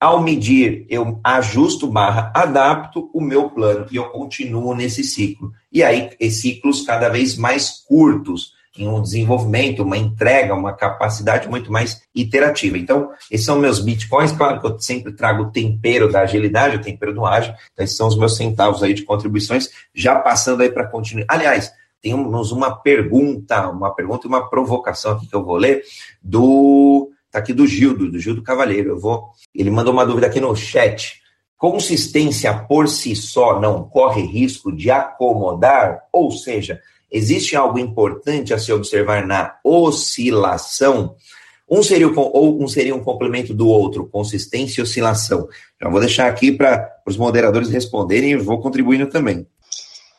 ao medir, eu ajusto barra adapto o meu plano e eu continuo nesse ciclo. E aí, ciclos cada vez mais curtos, em um desenvolvimento, uma entrega, uma capacidade muito mais iterativa. Então, esses são meus bitcoins. Claro que eu sempre trago o tempero da agilidade, o tempero do ágil. Então, esses são os meus centavos aí de contribuições, já passando aí para continuar. Aliás, temos uma pergunta, uma pergunta e uma provocação aqui que eu vou ler do tá aqui do Gildo, do Gildo Cavalheiro. Eu vou, ele mandou uma dúvida aqui no chat. Consistência por si só não corre risco de acomodar, ou seja, existe algo importante a se observar na oscilação. Um seria, ou um seria um complemento do outro, consistência e oscilação. Já vou deixar aqui para os moderadores responderem e vou contribuindo também.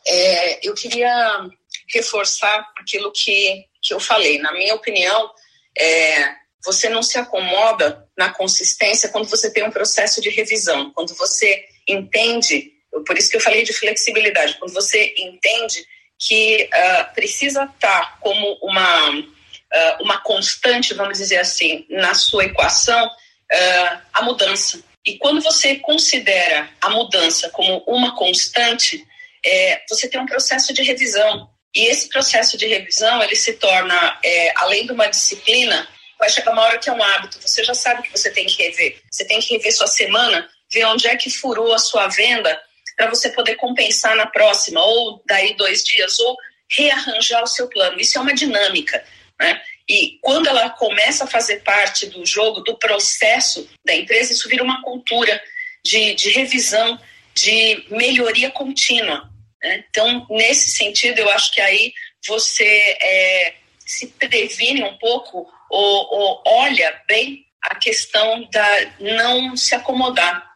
É, eu queria reforçar aquilo que, que eu falei. Na minha opinião, é, você não se acomoda na consistência quando você tem um processo de revisão, quando você entende, por isso que eu falei de flexibilidade, quando você entende que uh, precisa estar como uma, uh, uma constante, vamos dizer assim, na sua equação, uh, a mudança. E quando você considera a mudança como uma constante, é, você tem um processo de revisão. E esse processo de revisão, ele se torna, é, além de uma disciplina, vai chegar uma hora que é um hábito. Você já sabe que você tem que rever. Você tem que rever sua semana, ver onde é que furou a sua venda, para você poder compensar na próxima, ou daí dois dias, ou rearranjar o seu plano. Isso é uma dinâmica. Né? E quando ela começa a fazer parte do jogo, do processo da empresa, isso vira uma cultura de, de revisão, de melhoria contínua. Né? Então, nesse sentido, eu acho que aí você é, se previne um pouco ou, ou, olha bem a questão da não se acomodar.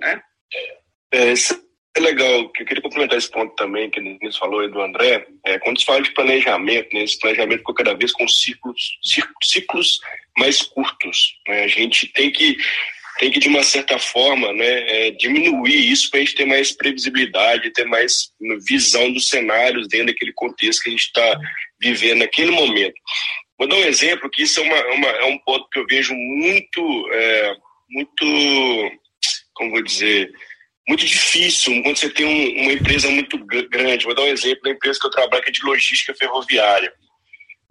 Né? É, é legal, eu queria complementar esse ponto também que o falou aí do André, é, quando se fala de planejamento, né, esse planejamento ficou cada vez com ciclos, ciclos mais curtos. Né, a gente tem que, tem que, de uma certa forma, né, é, diminuir isso para a gente ter mais previsibilidade, ter mais visão dos cenários dentro daquele contexto que a gente está vivendo naquele momento. Vou dar um exemplo que isso é, uma, uma, é um ponto que eu vejo muito, é, muito, como vou dizer, muito difícil quando você tem um, uma empresa muito grande. Vou dar um exemplo da empresa que eu trabalho, que é de logística ferroviária.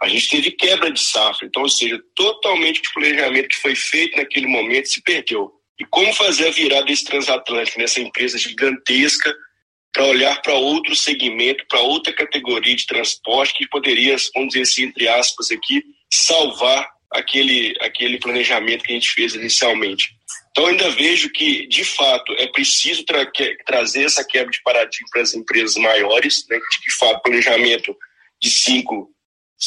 A gente teve quebra de safra, então, ou seja, totalmente o planejamento que foi feito naquele momento se perdeu. E como fazer a virada desse transatlântico nessa empresa gigantesca para olhar para outro segmento, para outra categoria de transporte que poderia, vamos dizer assim, entre aspas aqui, salvar aquele, aquele planejamento que a gente fez inicialmente. Então, ainda vejo que, de fato, é preciso tra trazer essa quebra de paradigma para as empresas maiores, né, de que, fato, planejamento de 5,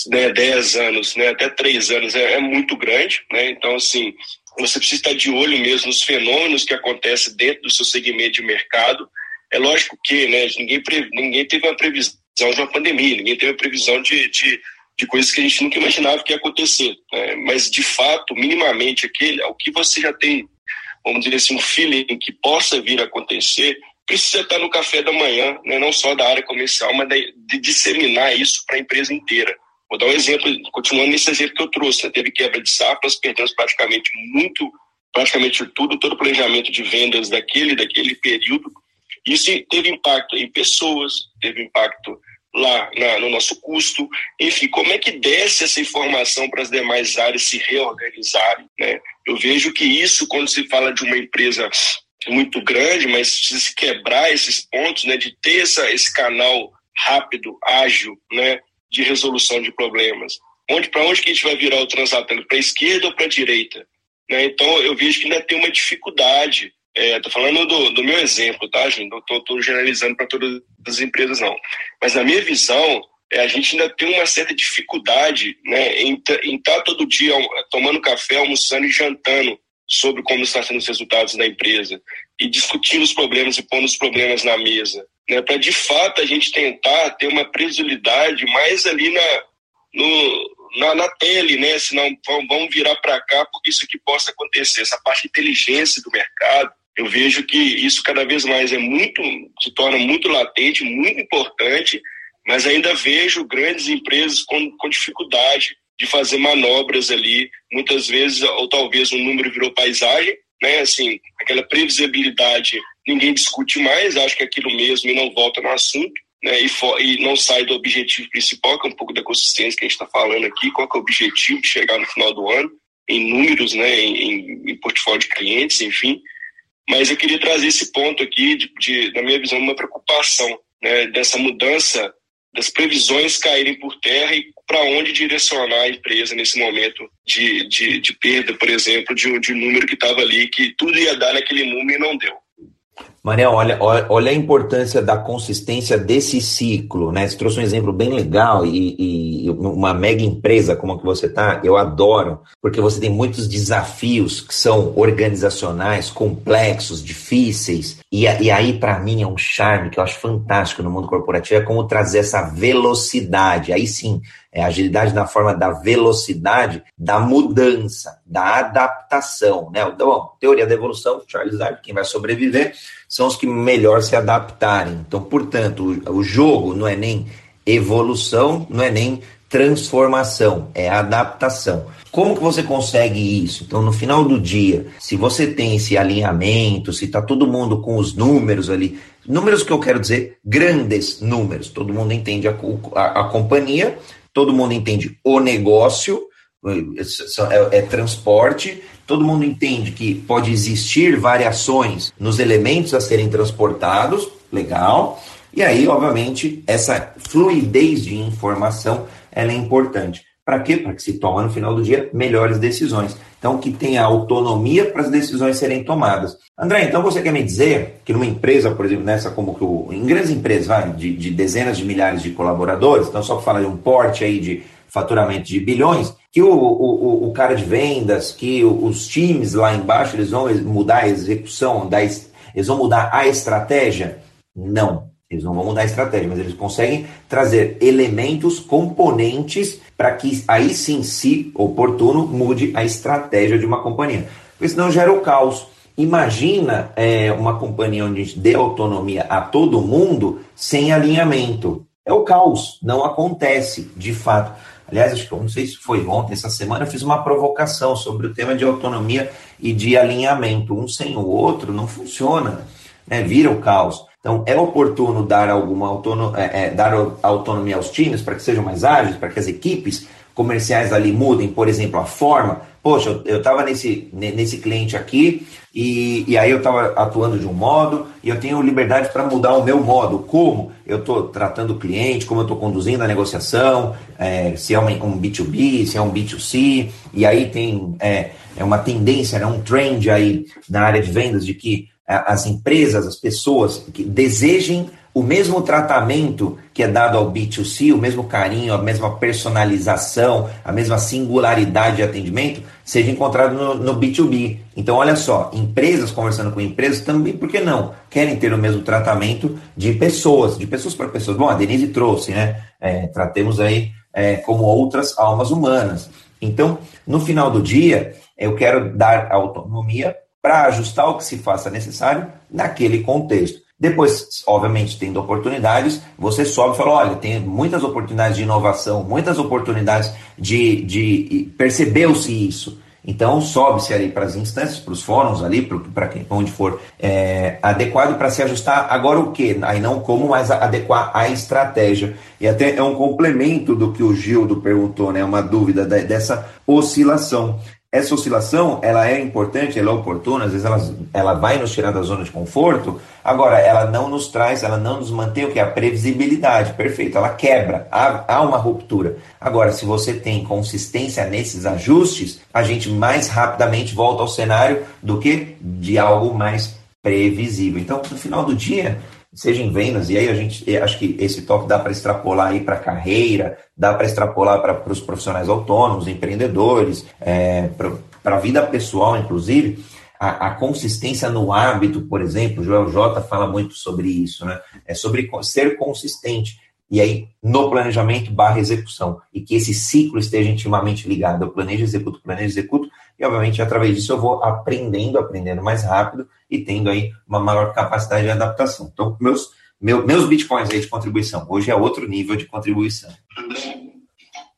né, 10 anos, né, até 3 anos é, é, muito grande. Né, então, assim, você precisa estar de olho mesmo nos fenômenos que acontecem dentro do seu segmento de mercado. É lógico que né, ninguém, ninguém teve uma previsão de uma pandemia, ninguém teve uma previsão de, de de coisas que a gente nunca imaginava que ia acontecer. Né? Mas, de fato, minimamente, aquele, o que você já tem vamos dizer assim, um feeling que possa vir a acontecer, precisa estar no café da manhã, né? não só da área comercial, mas de, de disseminar isso para a empresa inteira. Vou dar um exemplo, continuando nesse exemplo que eu trouxe, né? teve quebra de safras, perdemos praticamente muito, praticamente tudo, todo o planejamento de vendas daquele, daquele período. Isso teve impacto em pessoas, teve impacto lá na, no nosso custo. Enfim, como é que desce essa informação para as demais áreas se reorganizarem? Né? Eu vejo que isso, quando se fala de uma empresa muito grande, mas se quebrar esses pontos, né, de ter essa, esse canal rápido, ágil, né, de resolução de problemas. Onde para onde que a gente vai virar o transatlântico? Para a esquerda ou para a direita? Né? Então eu vejo que ainda tem uma dificuldade É, falando do, do, meu exemplo, tá, gente? Não estou generalizando para todas as empresas, não. Mas na minha visão, é, a gente ainda tem uma certa dificuldade né, em estar tá todo dia tomando café, almoçando e jantando sobre como estão sendo os resultados da empresa e discutindo os problemas e pondo os problemas na mesa. Né, para de fato a gente tentar ter uma previsibilidade mais ali na, no, na, na tele, né? Senão vamos virar para cá porque isso aqui possa acontecer. Essa parte de inteligência do mercado, eu vejo que isso cada vez mais é muito, se torna muito latente, muito importante, mas ainda vejo grandes empresas com, com dificuldade de fazer manobras ali, muitas vezes, ou talvez o um número virou paisagem, né? Assim, aquela previsibilidade ninguém discute mais, acho que é aquilo mesmo e não volta no assunto. Né, e, e, não sai do objetivo principal, que é um pouco da consistência que a gente está falando aqui, qual é o objetivo de chegar no final do ano, em números, né, em, em portfólio de clientes, enfim. Mas eu queria trazer esse ponto aqui, de, de, na minha visão, uma preocupação né, dessa mudança das previsões caírem por terra e para onde direcionar a empresa nesse momento de, de, de perda, por exemplo, de, de um número que estava ali, que tudo ia dar naquele número e não deu. Maria, olha, olha a importância da consistência desse ciclo, né? Você trouxe um exemplo bem legal e, e uma mega empresa como a que você está, eu adoro, porque você tem muitos desafios que são organizacionais, complexos, difíceis, e, e aí para mim é um charme que eu acho fantástico no mundo corporativo, é como trazer essa velocidade, aí sim, é agilidade na forma da velocidade, da mudança, da adaptação, né? Então, teoria da evolução, Charles Darwin, quem vai sobreviver são os que melhor se adaptarem. Então, portanto, o, o jogo não é nem evolução, não é nem transformação, é adaptação. Como que você consegue isso? Então, no final do dia, se você tem esse alinhamento, se está todo mundo com os números ali, números que eu quero dizer, grandes números, todo mundo entende a, a, a companhia, todo mundo entende o negócio, é, é, transporte, todo mundo entende que pode existir variações nos elementos a serem transportados, legal, e aí, obviamente, essa fluidez de informação ela é importante. Para quê? Para que se toma no final do dia melhores decisões. Então, que tenha autonomia para as decisões serem tomadas. André, então você quer me dizer que numa empresa, por exemplo, nessa como que o, em grandes empresas, vai, de, de dezenas de milhares de colaboradores, então só para falar de um porte aí de faturamento de bilhões, que o, o, o cara de vendas, que os times lá embaixo, eles vão mudar a execução, eles vão mudar a estratégia? Não. Eles não vão mudar a estratégia, mas eles conseguem trazer elementos, componentes, para que aí sim, se oportuno, mude a estratégia de uma companhia. Porque senão gera o caos. Imagina é, uma companhia onde a gente dê autonomia a todo mundo sem alinhamento. É o caos, não acontece de fato. Aliás, acho que não sei se foi ontem, essa semana, eu fiz uma provocação sobre o tema de autonomia e de alinhamento. Um sem o outro não funciona, né? vira o caos. Então, é oportuno dar alguma autonomia, é, é, dar autonomia aos times para que sejam mais ágeis, para que as equipes comerciais ali mudem, por exemplo, a forma. Poxa, eu estava nesse, nesse cliente aqui e, e aí eu estava atuando de um modo e eu tenho liberdade para mudar o meu modo. Como eu estou tratando o cliente, como eu estou conduzindo a negociação, é, se é uma, um B2B, se é um B2C, e aí tem é, é uma tendência, né, um trend aí na área de vendas de que as empresas, as pessoas que desejem o mesmo tratamento que é dado ao B2C, o mesmo carinho, a mesma personalização, a mesma singularidade de atendimento, seja encontrado no, no, B2B. Então, olha só, empresas conversando com empresas também, por que não? Querem ter o mesmo tratamento de pessoas, de pessoas para pessoas. Bom, a Denise trouxe, né? É, tratemos aí é, como outras almas humanas. Então, no final do dia, eu quero dar autonomia para ajustar o que se faça necessário naquele contexto. Depois, obviamente, tendo oportunidades, você sobe e fala: olha, tem muitas oportunidades de inovação, muitas oportunidades de. de Percebeu-se isso. Então, sobe-se ali para as instâncias, para os fóruns ali, para onde for é, adequado para se ajustar. Agora, o que? Aí não como, mas adequar a estratégia. E até é um complemento do que o Gildo perguntou, né? Uma dúvida dessa oscilação. Essa oscilação, ela é importante, ela é oportuna, às vezes ela, ela vai nos tirar da zona de conforto, agora ela não nos traz, ela não nos mantém o que? A previsibilidade, perfeito, ela quebra, há, há uma ruptura. Agora, se você tem consistência nesses ajustes, a gente mais rapidamente volta ao cenário do que de algo mais previsível. Então, no final do dia, seja em vendas, e aí a gente acho que esse toque dá para extrapolar aí para carreira, dá para extrapolar para os profissionais autônomos, empreendedores, é, para a vida pessoal, inclusive. A, a, consistência no hábito, por exemplo, Joel J fala muito sobre isso, né? É sobre ser consistente. E aí, no planejamento barra execução. E que esse ciclo esteja intimamente ligado. Eu planejo, executo, planejo, executo. E, obviamente, através disso eu vou aprendendo, aprendendo mais rápido e tendo aí uma maior capacidade de adaptação. Então, meus, meu, meus bitcoins aí de contribuição. Hoje é outro nível de contribuição.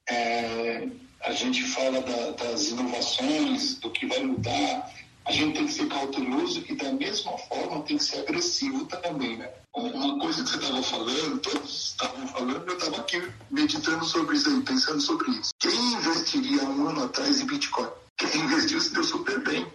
É, a gente fala da, das inovações, do que vai mudar. A gente tem que ser cauteloso e, da mesma forma, tem que ser agressivo também, né? Uma coisa que você estava falando, todos estavam falando, eu estava aqui meditando sobre isso aí, pensando sobre isso. Quem investiria um ano atrás em Bitcoin? Investiu se deu super bem.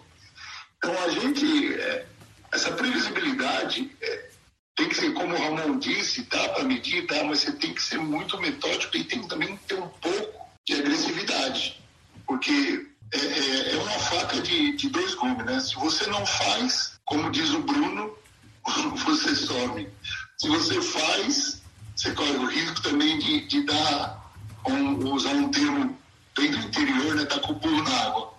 Então, a gente, é, essa previsibilidade é, tem que ser, como o Ramon disse, dá para medir, dá, mas você tem que ser muito metódico e tem que também ter um pouco de agressividade. Porque é, é, é uma faca de, de dois gumes, né? Se você não faz, como diz o Bruno, você some. Se você faz, você corre o risco também de, de dar, um, usar um termo bem do interior, né? Tá com o pulo na água.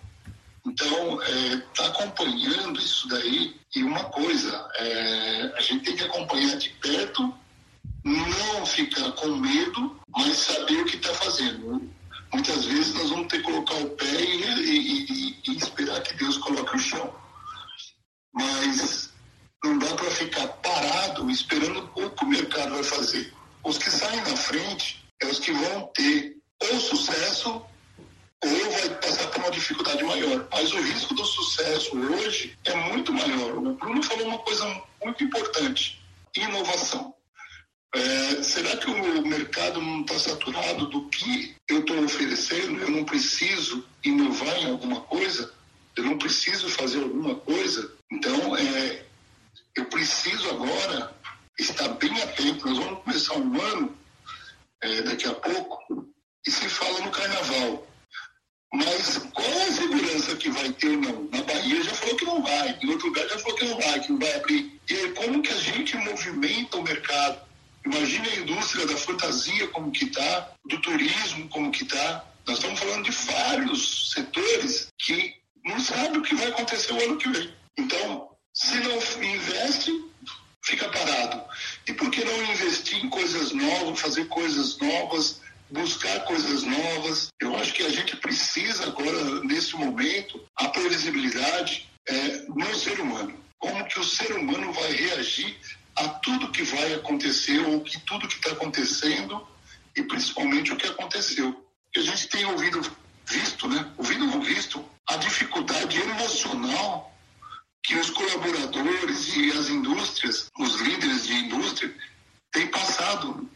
Então, está é, acompanhando isso daí. E uma coisa, é, a gente tem que acompanhar de perto, não ficar com medo, mas saber o que está fazendo. Muitas vezes nós vamos ter que colocar o pé e, e, e, e esperar que Deus coloque o chão. Mas não dá para ficar parado esperando o que o mercado vai fazer. Os que saem na frente é os que vão ter ou sucesso ou vai passar por uma dificuldade maior. Mas o risco do sucesso hoje é muito maior. O Bruno falou uma coisa muito importante: inovação. É, será que o mercado não está saturado do que eu estou oferecendo? Eu não preciso inovar em alguma coisa? Eu não preciso fazer alguma coisa? Então, é, eu preciso agora estar bem atento. Nós vamos começar um ano é, daqui a pouco e se fala no carnaval. Mas qual a segurança que vai ter não? Na Bahia já falou que não vai, em outro lugar já falou que não vai, que não vai abrir. E aí, como que a gente movimenta o mercado? Imagine a indústria da fantasia como que está, do turismo como que está. Nós estamos falando de vários setores que não sabem o que vai acontecer o ano que vem. Então, se não investe, fica parado. E por que não investir em coisas novas, fazer coisas novas, buscar coisas novas. Eu acho que a gente precisa agora, nesse momento, a previsibilidade é, no ser humano. Como que o ser humano vai reagir a tudo que vai acontecer ou que tudo que está acontecendo e principalmente o que aconteceu. A gente tem ouvido, visto, né? Ouvido não visto, a dificuldade emocional que os colaboradores e as indústrias, os líderes de indústria, têm passado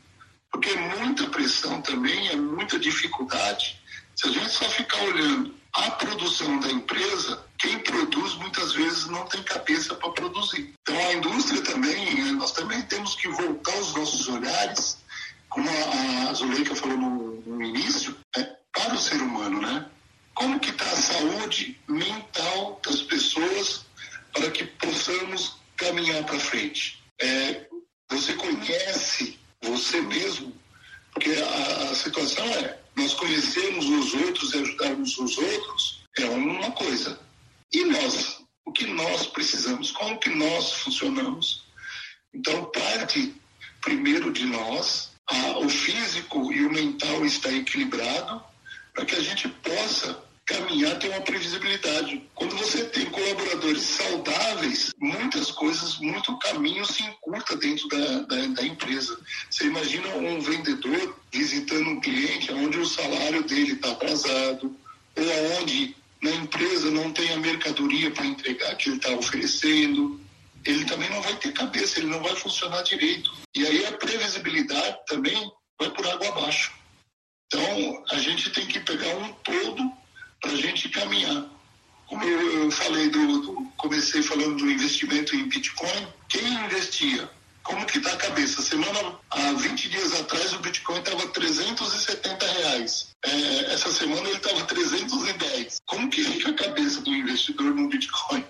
porque é muita pressão também, é muita dificuldade. Se a gente só ficar olhando a produção da empresa, quem produz muitas vezes não tem cabeça para produzir. Então a indústria também, né, nós também temos que voltar os nossos olhares, como a Zuleika falou no, no início, é, para o ser humano, né? Como que está a saúde mental das pessoas para que possamos caminhar para frente? É, você conhece você mesmo, porque a, a situação é, nós conhecermos os outros e ajudarmos os outros é uma coisa. E nós? O que nós precisamos? Como que nós funcionamos? Então, parte primeiro de nós, a, o físico e o mental está equilibrado para que a gente possa caminhar tem uma previsibilidade. Quando você tem colaboradores saudáveis, muitas coisas, muito caminho se encurta dentro da, da, da empresa. Você imagina um vendedor visitando um cliente onde o salário dele está atrasado, ou onde na empresa não tem a mercadoria para entregar que ele está oferecendo, ele também não vai ter cabeça, ele não vai funcionar direito. E aí a previsibilidade também vai por água abaixo. Então, a gente tem que pegar um todo para a gente caminhar. Como eu, eu falei, do, do, comecei falando do investimento em Bitcoin, quem investia? Como que está a cabeça? Semana, há 20 dias atrás, o Bitcoin estava 370 reais. É, essa semana ele estava 310. Como que fica a cabeça do investidor no Bitcoin?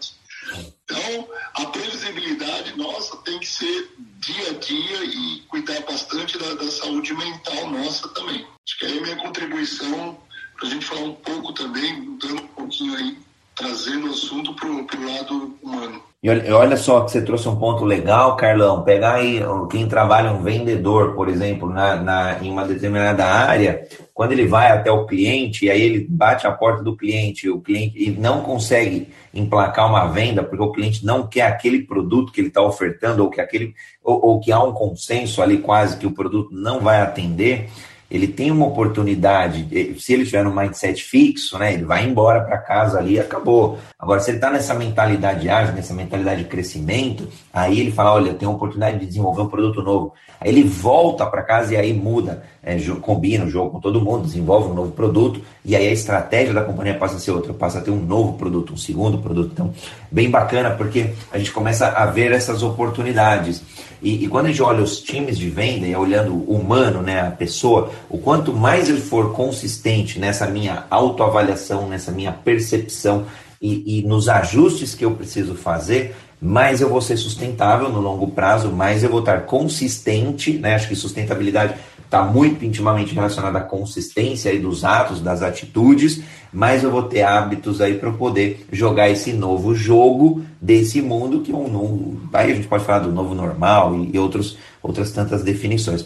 Então, a previsibilidade nossa tem que ser dia a dia e cuidar bastante da, da saúde mental nossa também. Acho que é a minha contribuição para a gente falar um pouco também, mudando um pouquinho aí, trazendo o assunto para o lado humano. E olha, só que você trouxe um ponto legal, Carlão. Pegar aí quem trabalha um vendedor, por exemplo, na, na, em uma determinada área, quando ele vai até o cliente e aí ele bate a porta do cliente, o cliente e não consegue emplacar uma venda porque o cliente não quer aquele produto que ele está ofertando ou que aquele ou, ou que há um consenso ali quase que o produto não vai atender ele tem uma oportunidade, se ele tiver no mindset fixo, né, ele vai embora para casa ali e acabou. Agora, se ele está nessa mentalidade ágil, nessa mentalidade de crescimento, aí ele fala, olha, eu tenho a oportunidade de desenvolver um produto novo. Ele volta para casa e aí muda, é, combina o jogo com todo mundo, desenvolve um novo produto, e aí a estratégia da companhia passa a ser outra, passa a ter um novo produto, um segundo produto. Então, bem bacana, porque a gente começa a ver essas oportunidades. E, e, quando a gente olha os times de venda, e olhando o humano, né, a pessoa, o quanto mais ele for consistente nessa minha autoavaliação, nessa minha percepção e, e nos ajustes que eu preciso fazer, mais eu vou ser sustentável no longo prazo, mais eu vou estar consistente, né? Acho que sustentabilidade está muito intimamente relacionada à consistência aí dos atos, das atitudes, mas eu vou ter hábitos aí para poder jogar esse novo jogo desse mundo que é um, um aí a gente pode falar do novo normal e, e outros, outras tantas definições.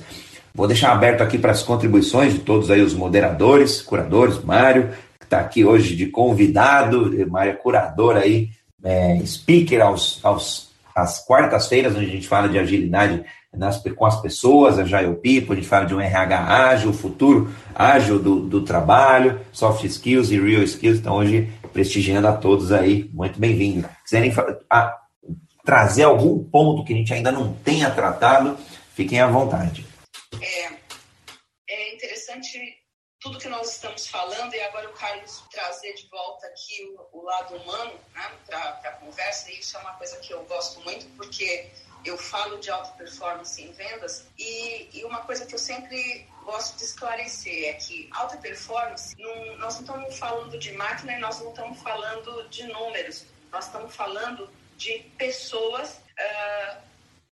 Vou deixar aberto aqui para as contribuições de todos aí os moderadores, curadores, Mário, que está aqui hoje de convidado, Mário é curador aí, é, speaker aos, aos, às quartas-feiras, onde a gente fala de agilidade nas, com as pessoas, a Jail People, a gente fala de um RH ágil, futuro ágil do, do trabalho, soft skills e real skills. Então, hoje, prestigiando a todos aí, muito bem-vindo. Quiserem a, trazer algum ponto que a gente ainda não tenha tratado, fiquem à vontade. É, é interessante tudo que nós estamos falando e agora o Carlos trazer de volta aqui o, o lado humano né, para a conversa, e isso é uma coisa que eu gosto muito, porque eu falo de alta performance em vendas e, e, uma coisa que eu sempre gosto de esclarecer é que alta performance, não, nós não estamos falando de máquina e nós não estamos falando de números, nós estamos falando de pessoas uh,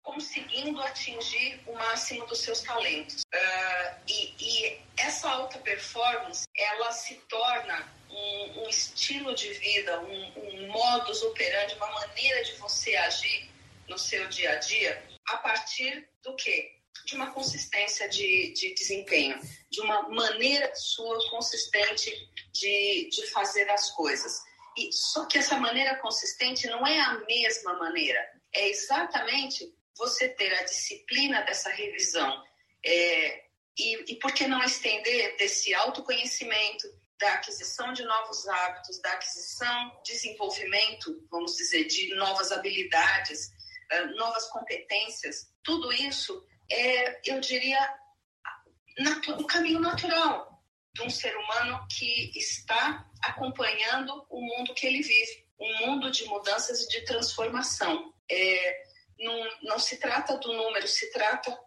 conseguindo atingir o máximo dos seus talentos. Uh, e, e, essa alta performance, ela se torna um, um estilo de vida, um, um modus operandi, uma maneira de você agir no seu dia a dia a partir do quê? De uma consistência de, de desempenho, de uma maneira sua consistente de, de fazer as coisas. E só que essa maneira consistente não é a mesma maneira. É exatamente você ter a disciplina dessa revisão. É, e, e por que não estender desse autoconhecimento, da aquisição de novos hábitos, da aquisição, desenvolvimento, vamos dizer, de novas habilidades, eh, novas competências, tudo isso é, eu diria, o caminho natural de um ser humano que está acompanhando o mundo que ele vive, um mundo de mudanças e de transformação. É, não, não se trata do número, se trata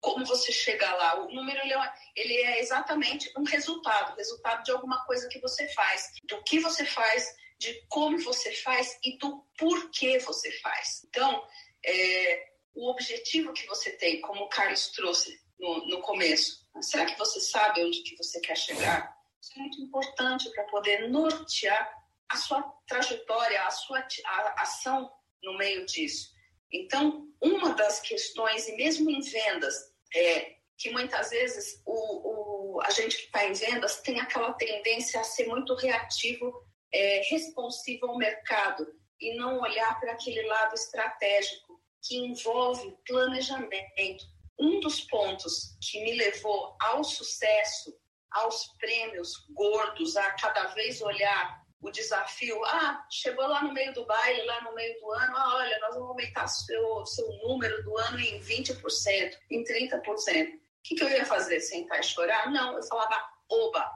como você chega lá. O número ele é, ele é exatamente um resultado, resultado de alguma coisa que você faz, do que você faz, de como você faz e do porquê você faz. Então, é, o objetivo que você tem, como o Carlos trouxe no, no começo. Será que você sabe onde que você quer chegar? Isso é muito importante para poder nortear a sua trajetória, a sua a ação no meio disso. Então, uma das questões, e mesmo em vendas, é que muitas vezes o, o a gente que está em vendas tem aquela tendência a ser muito reativo, é, responsivo ao mercado e não olhar para aquele lado estratégico que envolve planejamento. Um dos pontos que me levou ao sucesso, aos prêmios gordos, a cada vez olhar o desafio, ah, chegou lá no meio do baile, lá no meio do ano, ah, olha, nós vamos aumentar seu, seu número do ano em 20%, em 30%. O que, que eu ia fazer? Sentar e chorar? Não, eu falava, oba,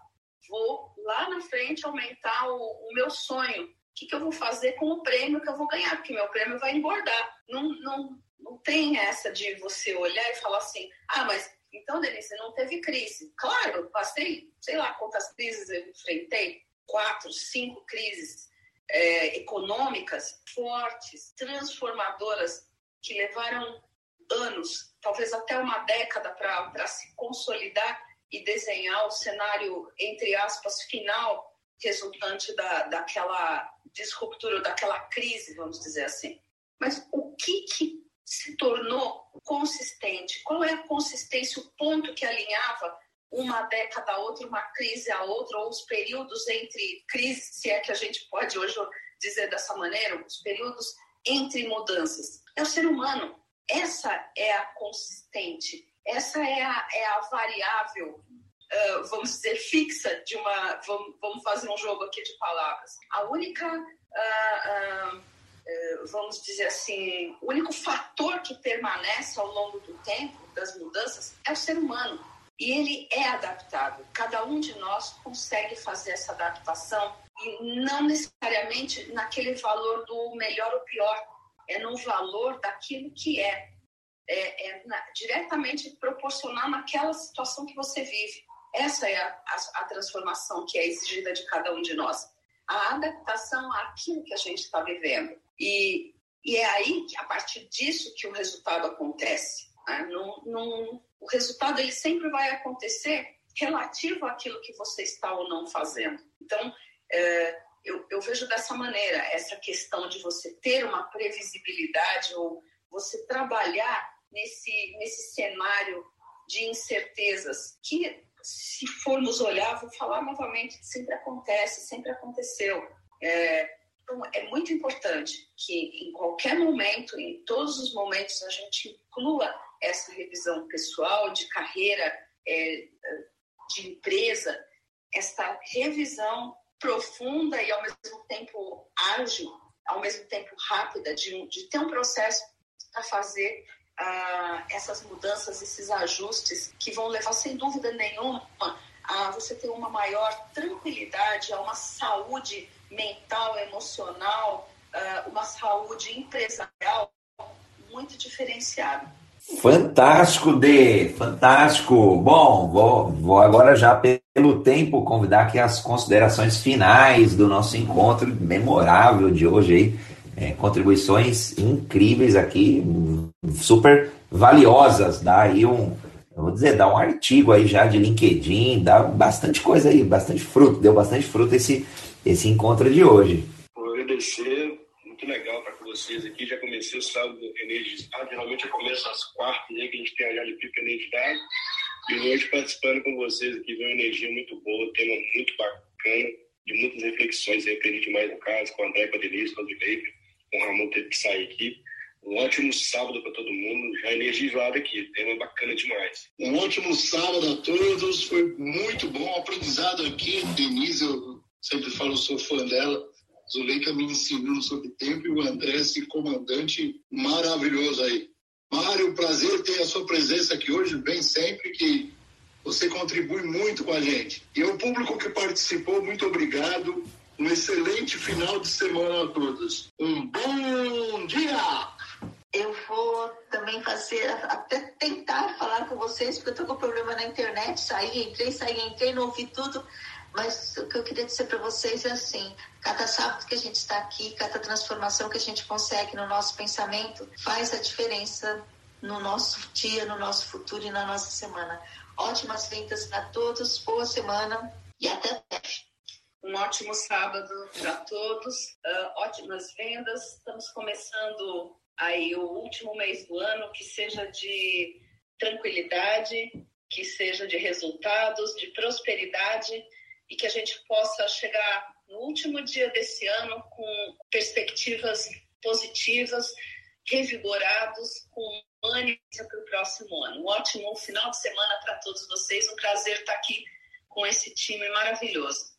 vou lá na frente aumentar o, o meu sonho, que, que eu vou fazer com o prêmio que eu vou ganhar, porque meu prêmio vai engordar. Não, não, não tem essa de você olhar e falar assim, ah, mas então, Denise, não teve crise. Claro, passei, sei lá quantas crises eu enfrentei, quatro, cinco crises é, econômicas fortes, transformadoras, que levaram anos, talvez até uma década para se consolidar e desenhar o cenário, entre aspas, final resultante da, daquela disruptura, daquela crise, vamos dizer assim. Mas o que, que se tornou consistente? Qual é a consistência, o ponto que alinhava uma década a outra, uma crise a outra, ou os períodos entre crises, se é que a gente pode hoje dizer dessa maneira, os períodos entre mudanças? É o ser humano. Essa é a consistente, essa é a, é a variável uh, vamos dizer, fixa de uma. Vamos, vamos, fazer um jogo aqui de palavras. A única. Uh, uh, vamos dizer assim, o único fator que permanece ao longo do tempo das mudanças é o ser humano. E ele é adaptável. Cada um de nós consegue fazer essa adaptação e não necessariamente naquele valor do melhor ou pior, é no valor daquilo que é. É, é na, diretamente proporcional naquela situação que você vive. Essa é a, a, a transformação que é exigida de cada um de nós. A adaptação àquilo que a gente está vivendo. E E é aí, a partir disso, que o resultado acontece. Né? O resultado ele sempre vai acontecer relativo àquilo que você está ou não fazendo. Então, é, eu, eu, vejo dessa maneira essa questão de você ter uma previsibilidade ou você trabalhar nesse, nesse cenário de incertezas que, se formos olhar, vou falar novamente, sempre acontece, sempre aconteceu. É, então, é muito importante que em qualquer momento, em todos os momentos, a gente inclua essa revisão pessoal, de carreira, é, de empresa, essa revisão profunda e ao mesmo tempo ágil, ao mesmo tempo rápida, de, de ter um processo para fazer uh, essas mudanças, esses ajustes que vão levar, sem dúvida nenhuma, a você ter uma maior tranquilidade, a uma saúde mental, emocional, uh, uma saúde empresarial muito diferenciada. Fantástico, Dê, fantástico. Bom, vou, vou agora já pelo tempo convidar aqui as considerações finais do nosso encontro memorável de hoje aí. É, contribuições incríveis aqui, super valiosas. Dá aí um, vou dizer, dá um artigo aí já de LinkedIn, dá bastante coisa aí, bastante fruto, deu bastante fruto esse, esse encontro de hoje. Vou agradecer, muito legal para vocês aqui. Já comecei o sábado energizado, geralmente eu começo às quartas, aí que a gente tem a Jale Pipa energizado. E hoje participando com vocês aqui, veio uma energia muito boa, tema muito bacana, de muitas reflexões. Eu aprendi demais no caso, com o André, com a Denise, com o Dileip, com o Ramon teve que sair aqui. Um ótimo sábado para todo mundo, já energizado aqui, tema bacana demais. Um ótimo sábado a todos, foi muito bom, aprendizado aqui. Denise, eu sempre falo, sou fã dela. Zuleika me ensinou sobre tempo e o André, esse comandante maravilhoso aí. Mário, prazer ter a sua presença aqui hoje, bem sempre que você contribui muito com a gente. E ao público que participou, muito obrigado. Um excelente final de semana a todos. Um bom dia! Eu vou também fazer, até tentar falar com vocês, porque eu estou com problema na internet. Saí, entrei, saí, entrei, não ouvi tudo. Mas o que eu queria dizer para vocês é assim: cada sábado que a gente está aqui, cada transformação que a gente consegue no nosso pensamento faz a diferença no nosso dia, no nosso futuro e na nossa semana. Ótimas vendas para todos, boa semana e até breve. Um ótimo sábado para todos, uh, ótimas vendas. Estamos começando aí o último mês do ano, que seja de tranquilidade, que seja de resultados, de prosperidade e que a gente possa chegar no último dia desse ano com perspectivas positivas, revigorados, com ânimo para o próximo ano. Um ótimo final de semana para todos vocês. Um prazer estar aqui com esse time maravilhoso.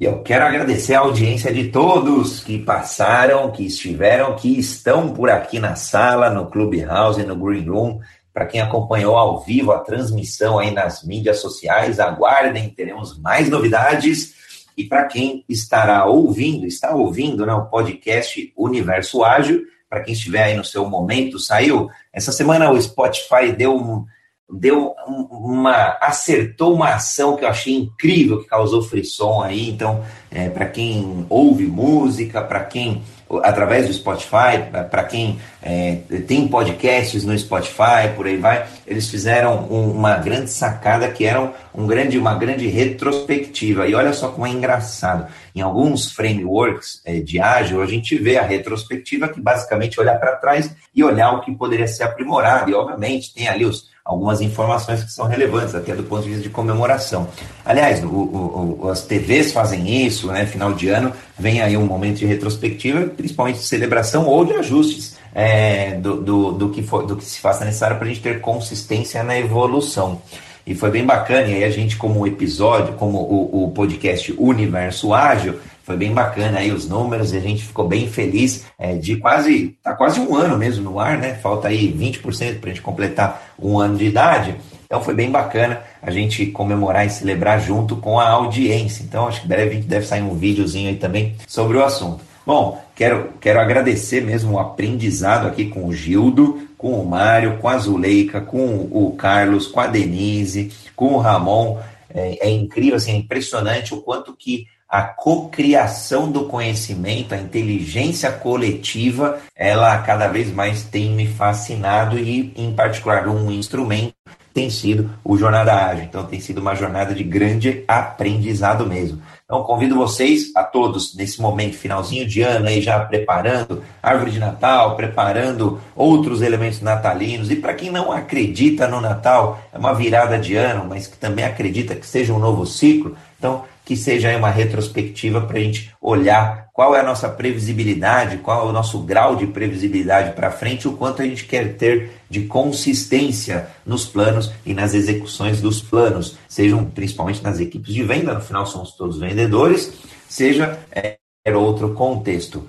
E eu quero agradecer a audiência de todos que passaram, que estiveram, que estão por aqui na sala, no Clubhouse, no Green Room. Para quem acompanhou ao vivo a transmissão aí nas mídias sociais, aguardem, teremos mais novidades. E para quem estará ouvindo, está ouvindo né, o podcast Universo Ágil, para quem estiver aí no seu momento, saiu. Essa semana o Spotify deu um, deu uma acertou uma ação que eu achei incrível que causou frisson aí então é, para quem ouve música para quem através do Spotify para quem é, tem podcasts no Spotify por aí vai eles fizeram um, uma grande sacada que era um grande uma grande retrospectiva. E olha só como é engraçado em alguns frameworks é, de ágil a gente vê a retrospectiva que basicamente olhar para trás e olhar o que poderia ser aprimorado e obviamente tem ali os algumas informações que são relevantes, até do ponto de vista de comemoração. Aliás, o, o, o, as TVs fazem isso, né? Final de ano vem aí um momento de retrospectiva, principalmente de celebração ou de ajustes é, do, do, do, que for, do que se faça necessário para a gente ter consistência na evolução. E foi bem bacana, e aí a gente, como episódio, como o, o podcast Universo Ágil, foi bem bacana aí os números e a gente ficou bem feliz é, de quase, tá quase um ano mesmo no ar, né? Falta aí 20% para a gente completar um ano de idade. Então foi bem bacana a gente comemorar e celebrar junto com a audiência. Então acho que breve deve sair um videozinho aí também sobre o assunto. Bom, quero, quero agradecer mesmo o aprendizado aqui com o Gildo, com o Mário, com a Zuleika, com o Carlos, com a Denise, com o Ramon. É, é incrível, assim, é impressionante o quanto que a cocriação do conhecimento, a inteligência coletiva, ela cada vez mais tem me fascinado e, em particular, um instrumento tem sido o Jornada Ágil. Então, tem sido uma jornada de grande aprendizado mesmo. Então, convido vocês a todos, nesse momento, finalzinho de ano, aí já preparando árvore de Natal, preparando outros elementos natalinos. E para quem não acredita no Natal, é uma virada de ano, mas que também acredita que seja um novo ciclo. Então, que seja uma retrospectiva para a gente olhar qual é a nossa previsibilidade, qual é o nosso grau de previsibilidade para frente, o quanto a gente quer ter de consistência nos planos e nas execuções dos planos, sejam principalmente nas equipes de venda, no final somos todos vendedores, seja é, outro contexto.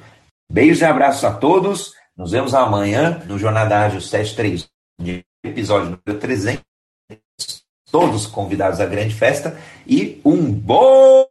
Beijos e abraços a todos, nos vemos amanhã no Jornada Ágil 73, de episódio número 300 todos convidados à grande festa e um bom